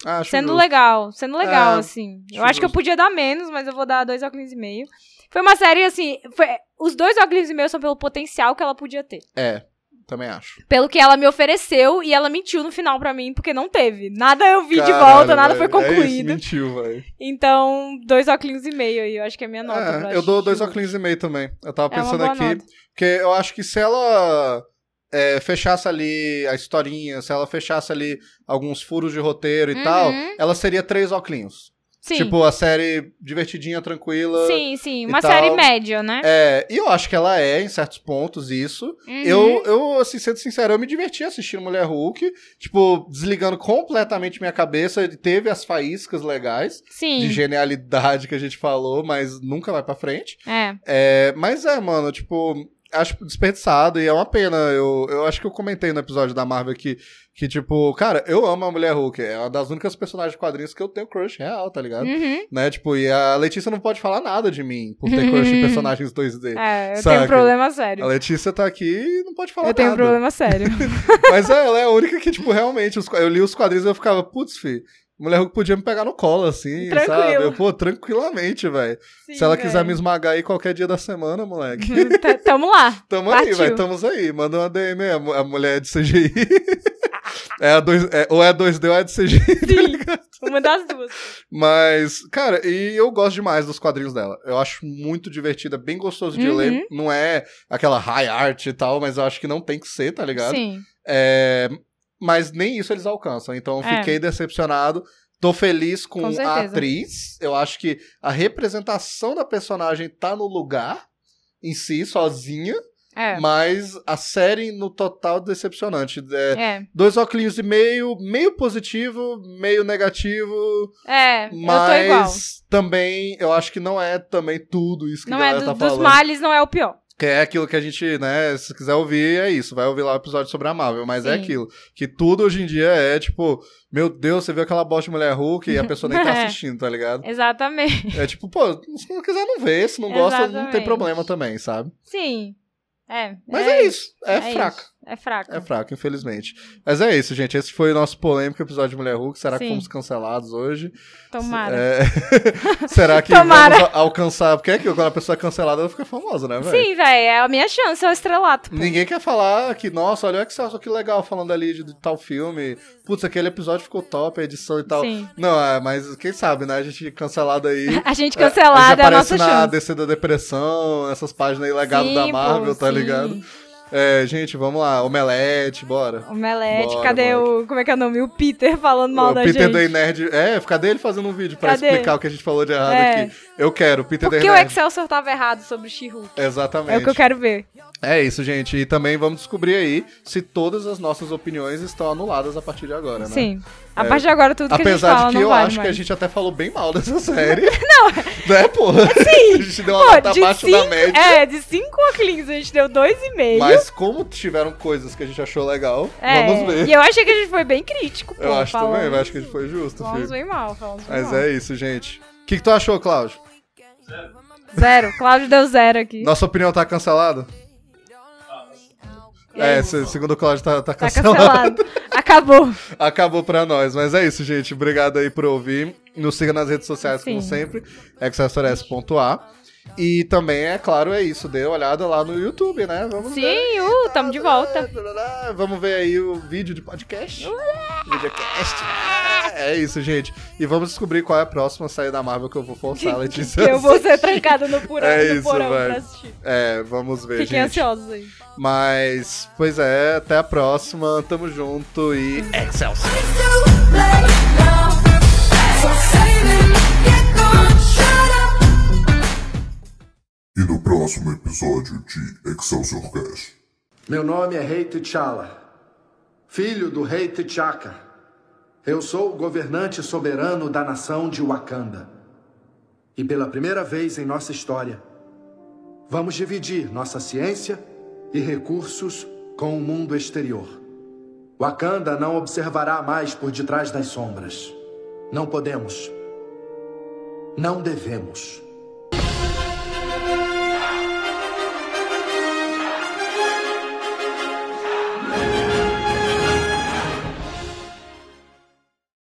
Ah, acho Sendo justo. legal, sendo legal, É, assim. Eu acho acho que eu justo. podia dar menos, mas eu vou dar dois óculos e meio. Foi uma série, assim, foi- os dois óculos e meio são pelo potencial que ela podia ter. É, também acho. Pelo que ela me ofereceu e ela mentiu no final pra mim, porque não teve. Nada eu vi de Caralho, volta, nada foi velho, É isso, concluído. mentiu, velho. então, dois óculos e meio aí, eu acho que é a minha nota. É, eu dou dois óculos e meio também. Eu tava É pensando boa aqui, nota. porque eu acho que se ela é, fechasse ali a historinha, se ela fechasse ali alguns furos de roteiro e Uhum. tal, ela seria três óculos. Sim, Tipo, a série divertidinha, tranquila. sim, sim. Uma tal. série média, né? É, e eu acho que ela é, em certos pontos, isso. Uhum. Eu, eu, assim, sendo sincero, eu me diverti assistindo Mulher Hulk, tipo, desligando completamente minha cabeça. Teve as faíscas legais Sim, de genialidade que a gente falou, mas nunca vai pra frente. é. É, mas é, mano, tipo, acho desperdiçado e é uma pena. Eu, eu acho que eu comentei no episódio da Marvel que, que, tipo, cara, eu amo a Mulher Hulk. É uma das únicas personagens de quadrinhos que eu tenho crush real, tá ligado? Uhum. Né, tipo, e a Letícia não pode falar nada de mim por ter crush em personagens 2D. É, eu Saca? tenho um problema A sério. Letícia tá aqui e não pode falar Eu tenho um nada. problema sério. Mas é, ela é a única que, tipo, realmente, os- eu li os quadrinhos e eu ficava, putz, fi, Mulher Hulk podia me pegar no colo, assim, Tranquilo. sabe? Eu, pô, tranquilamente, velho. Se ela quiser velho. me esmagar aí qualquer dia da semana, moleque. T- Tamo lá. Tamo Partiu. aí, velho. Tamo aí. Manda uma DM aí, a a mulher é de CGI. é a dois, é, ou é 2D ou é de CGI. Sim, uma das duas. Mas, cara, e eu gosto demais dos quadrinhos dela. Eu acho muito divertida, bem gostoso de Uhum. ler. Não é aquela high art e tal, mas eu acho que não tem que ser, tá ligado? Sim. É, mas nem isso eles alcançam. Então eu É. fiquei decepcionado. Tô feliz com, Com a atriz. Eu acho que a representação da personagem tá no lugar em si, sozinha. É. Mas a série no total decepcionante. É, É. Dois óculos e meio, meio positivo, meio negativo. É. Eu. Mas também eu acho que não é também tudo isso que Não a é galera do- tá dos falando. males, não é o pior. Que é aquilo que a gente, né, se quiser ouvir, é isso. Vai ouvir lá o episódio sobre a Marvel. Mas é Sim. aquilo. Que tudo hoje em dia é tipo, meu Deus, você viu aquela bosta de mulher Hulk e a pessoa nem tá É. assistindo, tá ligado? Exatamente. É tipo, pô, se não quiser não ver, se não gosta, não tem Exatamente. problema também, sabe? Sim. É. Mas é, isso. É, é fraco. isso. É fraco. É fraco, infelizmente. Mas é isso, gente. Esse foi o nosso polêmico episódio de Mulher Hulk. Será que Sim. fomos cancelados hoje? Tomara. É... Será que Tomara. vamos a- alcançar? Porque é que quando a pessoa é cancelada, ela fica famosa, né, velho? Sim, velho. É a minha chance, é o estrelato. pô. Ninguém quer falar que, nossa, olha o Excelsior, que legal falando ali de, de tal filme. Putz, aquele episódio ficou top, a edição e tal. Sim. Não, é, mas quem sabe, né? A gente cancelado aí. A gente a cancelada gente é a aparece nossa na chance. DC da Depressão, essas páginas aí, legado da pô, Marvel, tá sim. ligado? É, gente, vamos lá. Omelete, bora. Omelete, Bora, cadê o. Como é que é o nome? O Peter falando mal o da Peter gente. Day Nerd. É, cadê ele fazendo um vídeo pra Cadê? explicar o que a gente falou de errado É. aqui? Eu quero, Peter Por Day que o. Excelsior tava errado sobre o She-Hulk? Exatamente. É o que eu quero ver. É isso, gente. E também vamos descobrir aí se todas as nossas opiniões estão anuladas a partir de agora, né? Sim. A É. partir de agora, tudo que a gente Apesar fala de que eu vale acho que mais. a gente até falou bem mal dessa série. não. Né, porra? Sim. A gente deu uma Pô, nota abaixo cinco, da média. É, de 5 óculos a gente deu 2,5. Mas Mas como tiveram coisas que a gente achou legal, É, vamos ver. E eu achei que a gente foi bem crítico, pô. Eu acho também, eu acho que a gente foi justo, Falamos filho. bem mal, falamos bem Mas mal. é isso, gente. O que, que tu achou, Cláudio? Zero. Cláudio deu zero aqui. Nossa opinião tá cancelada? Aí? É, se- segundo o Cláudio, tá, tá Tá cancelado. cancelado. Acabou. Acabou pra nós. Mas é isso, gente. Obrigado aí por ouvir. Nos siga nas redes sociais, como Sim. sempre. excelsiores.a. E também, é claro, é isso. Dê uma olhada lá no YouTube, né? Vamos ver. Sim, uh, tamo de volta. Vamos ver aí o vídeo de podcast. Videocast. É isso, gente. E vamos descobrir qual é a próxima saída da Marvel que eu vou forçar, Letícia. Eu vou ser trancado no, porão, É no isso, porão vai. pra assistir. É, vamos ver, Fiquem gente. ansiosos aí. Mas, pois é, até a próxima. Tamo junto e Excelsior! E no próximo episódio de Excelsior Cast. Meu nome é Rei T'Challa, filho do Rei T'Chaka. Eu sou o governante soberano da nação de Wakanda. E pela primeira vez em nossa história, vamos dividir nossa ciência e recursos com o mundo exterior. Wakanda não observará mais por detrás das sombras. Não podemos. Não devemos.